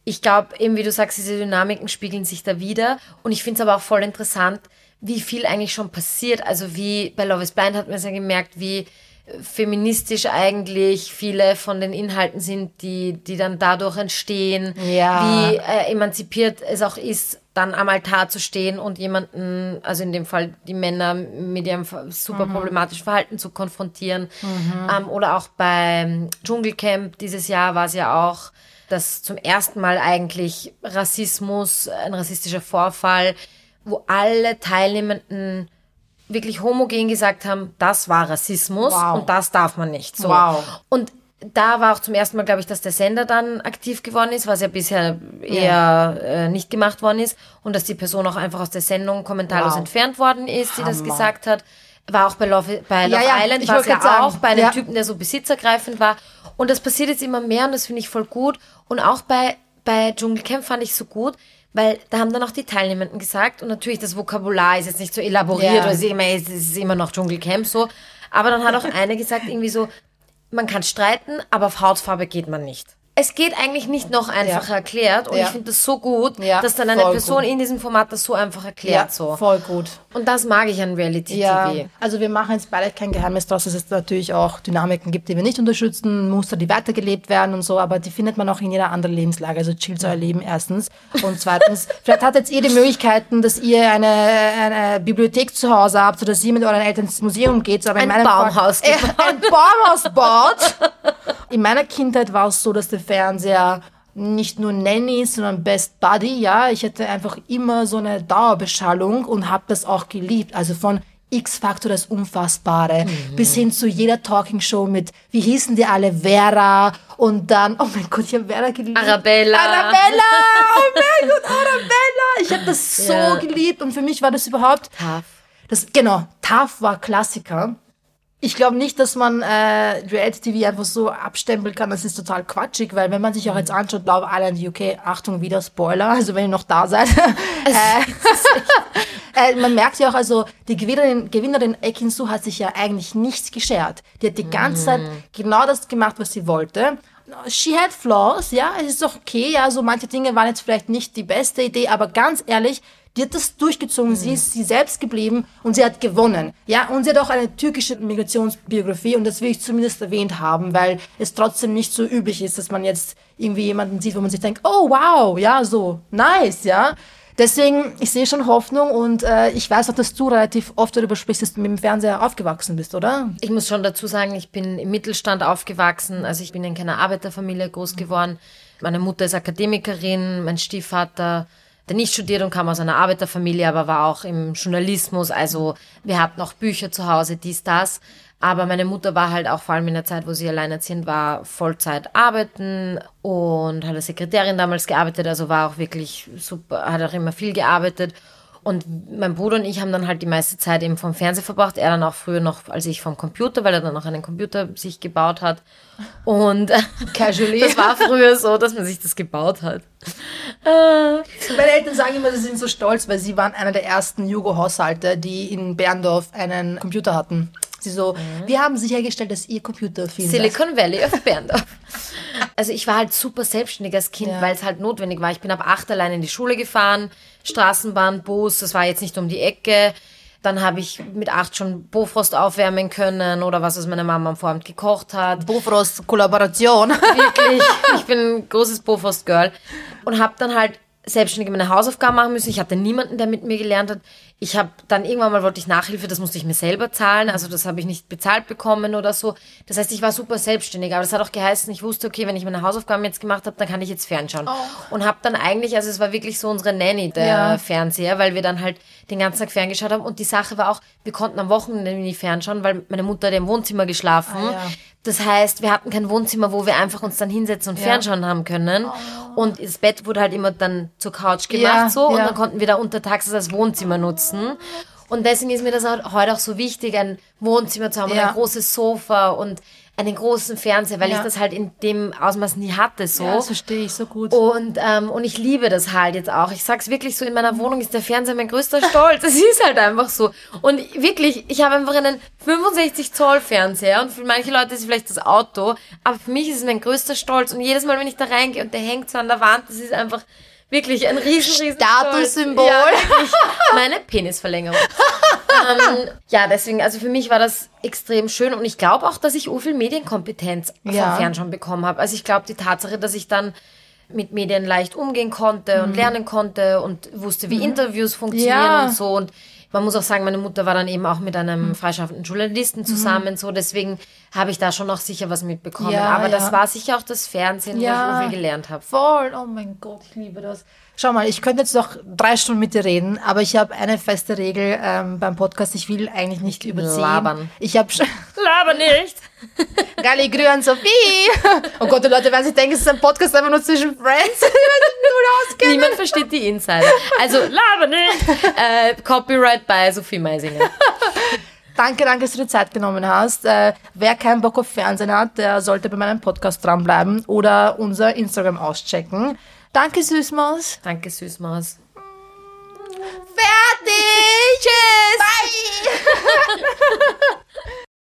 Ich glaube, eben wie du sagst, diese Dynamiken spiegeln sich da wieder. Und ich finde es aber auch voll interessant, wie viel eigentlich schon passiert. Also wie bei Love is Blind hat man es ja gemerkt, wie äh, feministisch eigentlich viele von den Inhalten sind, die, die dann dadurch entstehen. Ja. Wie äh, emanzipiert es auch ist, dann am Altar zu stehen und jemanden, also in dem Fall die Männer mit ihrem super problematischen Verhalten zu konfrontieren. Ähm, oder auch beim Dschungelcamp dieses Jahr war es ja auch, dass zum ersten Mal eigentlich Rassismus, ein rassistischer Vorfall, wo alle Teilnehmenden wirklich homogen gesagt haben, das war Rassismus Wow. und das darf man nicht. So. Wow. Und da war auch zum ersten Mal, glaube ich, dass der Sender dann aktiv geworden ist, was ja bisher eher äh, nicht gemacht worden ist. Und dass die Person auch einfach aus der Sendung kommentarlos Wow. entfernt worden ist, die das Hammer. gesagt hat. War auch bei Love, bei Love ja, Island, ich war es ja sagen, auch, bei einem ja. Typen, der so besitzergreifend war. Und das passiert jetzt immer mehr und das finde ich voll gut. Und auch bei, bei Dschungelcamp fand ich so gut, weil da haben dann auch die Teilnehmenden gesagt, und natürlich das Vokabular ist jetzt nicht so elaboriert, Ja. oder es ist immer, es ist immer noch Dschungelcamp so. Aber dann hat auch eine gesagt, irgendwie so, man kann streiten, aber auf Hautfarbe geht man nicht. Es geht eigentlich nicht noch einfacher Ja. erklärt und Ja. ich finde das so gut, Ja, dass dann eine voll Person gut. in diesem Format das so einfach erklärt. so. voll gut. Und das mag ich an Reality Ja, TV. also wir machen jetzt beide kein Geheimnis daraus, dass es natürlich auch Dynamiken gibt, die wir nicht unterstützen, Muster, die weitergelebt werden und so, aber die findet man auch in jeder anderen Lebenslage. Also chillt euer Leben erstens. Und zweitens, vielleicht hattet ihr die Möglichkeiten, dass ihr eine, eine Bibliothek zu Hause habt, oder dass ihr mit euren Eltern ins Museum geht. Aber in Ein meinem Baumhaus Fall. Äh, ein Baumhaus baut. In meiner Kindheit war es so, dass der Fernseher nicht nur Nanny, sondern Best Buddy, ja. Ich hatte einfach immer so eine Dauerbeschallung und habe das auch geliebt. Also von X-Factor das Unfassbare bis hin zu jeder Talking-Show mit, wie hießen die alle, Vera und dann, oh mein Gott, ich habe Vera geliebt. Arabella. Arabella! Oh mein Gott, Arabella! Ich habe das so Ja. geliebt und für mich war das überhaupt Tough. das, genau, TAF war Klassiker. Ich glaube nicht, dass man äh, Reality TV einfach so abstempeln kann. Das ist total quatschig, weil wenn man sich auch jetzt anschaut, Love Island UK, Achtung, wieder Spoiler, also wenn ihr noch da seid. äh, äh, man merkt ja auch, also die Gewinnerin, Gewinnerin Ekin Su hat sich ja eigentlich nichts geschert. Die hat die ganze Zeit genau das gemacht, was sie wollte. She had flaws, ja, es ist doch okay, ja, so manche Dinge waren jetzt vielleicht nicht die beste Idee, aber ganz ehrlich, die hat das durchgezogen, sie ist sie selbst geblieben und sie hat gewonnen. Ja, und sie hat auch eine türkische Migrationsbiografie und das will ich zumindest erwähnt haben, weil es trotzdem nicht so üblich ist, dass man jetzt irgendwie jemanden sieht, wo man sich denkt, oh wow, ja, so, nice, ja. Deswegen, ich sehe schon Hoffnung und äh, ich weiß auch, dass du relativ oft darüber sprichst, dass du mit dem Fernseher aufgewachsen bist, oder? Ich muss schon dazu sagen, ich bin im Mittelstand aufgewachsen. Also ich bin in keiner Arbeiterfamilie groß geworden. Meine Mutter ist Akademikerin, mein Stiefvater, der nicht studiert und kam aus einer Arbeiterfamilie, aber war auch im Journalismus. Also wir hatten auch Bücher zu Hause, dies, das. Aber meine Mutter war halt auch vor allem in der Zeit, wo sie alleinerziehend war, Vollzeit arbeiten und hat als Sekretärin damals gearbeitet, also war auch wirklich super, hat auch immer viel gearbeitet. Und mein Bruder und ich haben dann halt die meiste Zeit eben vom Fernseher verbracht. Er dann auch früher noch als ich vom Computer, weil er dann noch einen Computer sich gebaut hat. Und Casually. das war früher so, dass man sich das gebaut hat. Meine Eltern sagen immer, sie sind so stolz, weil sie waren einer der ersten Jugo-Haushalte, die in Berndorf einen Computer hatten. Sie so, wir haben sichergestellt, dass ihr Computer viel Silicon Valley of Berndorf. Also ich war halt super selbstständig als Kind, Ja. weil es halt notwendig war. Ich bin ab acht allein in die Schule gefahren, Straßenbahn, Bus, das war jetzt nicht um die Ecke. Dann habe ich mit acht schon Bofrost aufwärmen können oder was, was meine Mama am Vorabend gekocht hat. Bofrost Kollaboration. Wirklich, ich bin ein großes Bofrost-Girl. Und habe dann halt selbstständig meine Hausaufgaben machen müssen. Ich hatte niemanden, der mit mir gelernt hat. Ich habe dann irgendwann mal wollte ich Nachhilfe, das musste ich mir selber zahlen. Also das habe ich nicht bezahlt bekommen oder so. Das heißt, ich war super selbstständig. Aber das hat auch geheißen, ich wusste, okay, wenn ich meine Hausaufgaben jetzt gemacht habe, dann kann ich jetzt fernschauen. Und habe dann eigentlich, also es war wirklich so unsere Nanny, der Ja. Fernseher, weil wir dann halt den ganzen Tag ferngeschaut haben. Und die Sache war auch, wir konnten am Wochenende nie fernschauen, weil meine Mutter hat im Wohnzimmer geschlafen. Ah, ja. Das heißt, wir hatten kein Wohnzimmer, wo wir einfach uns dann hinsetzen und Fernschauen haben können. Und das Bett wurde halt immer dann zur Couch gemacht Ja, so und ja. dann konnten wir da untertags das als Wohnzimmer nutzen. Und deswegen ist mir das auch heute auch so wichtig, ein Wohnzimmer zu haben und Ja. ein großes Sofa und einen großen Fernseher, weil Ja. ich das halt in dem Ausmaß nie hatte so. Ja, das verstehe ich so gut. Und, ähm, und ich liebe das halt jetzt auch. Ich sag's wirklich so, in meiner Wohnung ist der Fernseher mein größter Stolz. Es ist halt einfach so. Und wirklich, ich habe einfach einen 65 Zoll Fernseher und für manche Leute ist vielleicht das Auto, aber für mich ist es mein größter Stolz. Und jedes Mal, wenn ich da reingehe und der hängt so an der Wand, das ist einfach wirklich ein riesen, riesen Statussymbol. Ja. Meine Penisverlängerung. ähm, ja, deswegen, also für mich war das extrem schön und ich glaube auch, dass ich so viel Medienkompetenz Ja. vom Fernschauen bekommen habe. Also ich glaube, die Tatsache, dass ich dann mit Medien leicht umgehen konnte Mhm. und lernen konnte und wusste, wie Interviews funktionieren Ja. und so. Und man muss auch sagen, meine Mutter war dann eben auch mit einem Mhm. freischaffenden Journalisten zusammen, so deswegen habe ich da schon auch sicher was mitbekommen. Ja, Aber ja. das war sicher auch das Fernsehen, wo ich Ja. so viel gelernt habe. Voll, oh mein Gott, ich liebe das. Schau mal, ich könnte jetzt noch drei Stunden mit dir reden, aber ich habe eine feste Regel ähm, beim Podcast, ich will eigentlich nicht überziehen. Labern. Ich habe schon... Laber nicht! Galli Grü an Sophie! Oh Gott, die Leute werden sich denken, es ist ein Podcast einfach nur zwischen Friends. Niemand versteht die Insider. Also, laber nicht! Äh, Copyright bei Sophie Meisinger. Danke, danke, dass du dir Zeit genommen hast. Äh, wer keinen Bock auf Fernsehen hat, der sollte bei meinem Podcast dranbleiben oder unser Instagram auschecken. Danke, Süßmaus. Danke, Süßmaus. Fertig! Tschüss! Bye!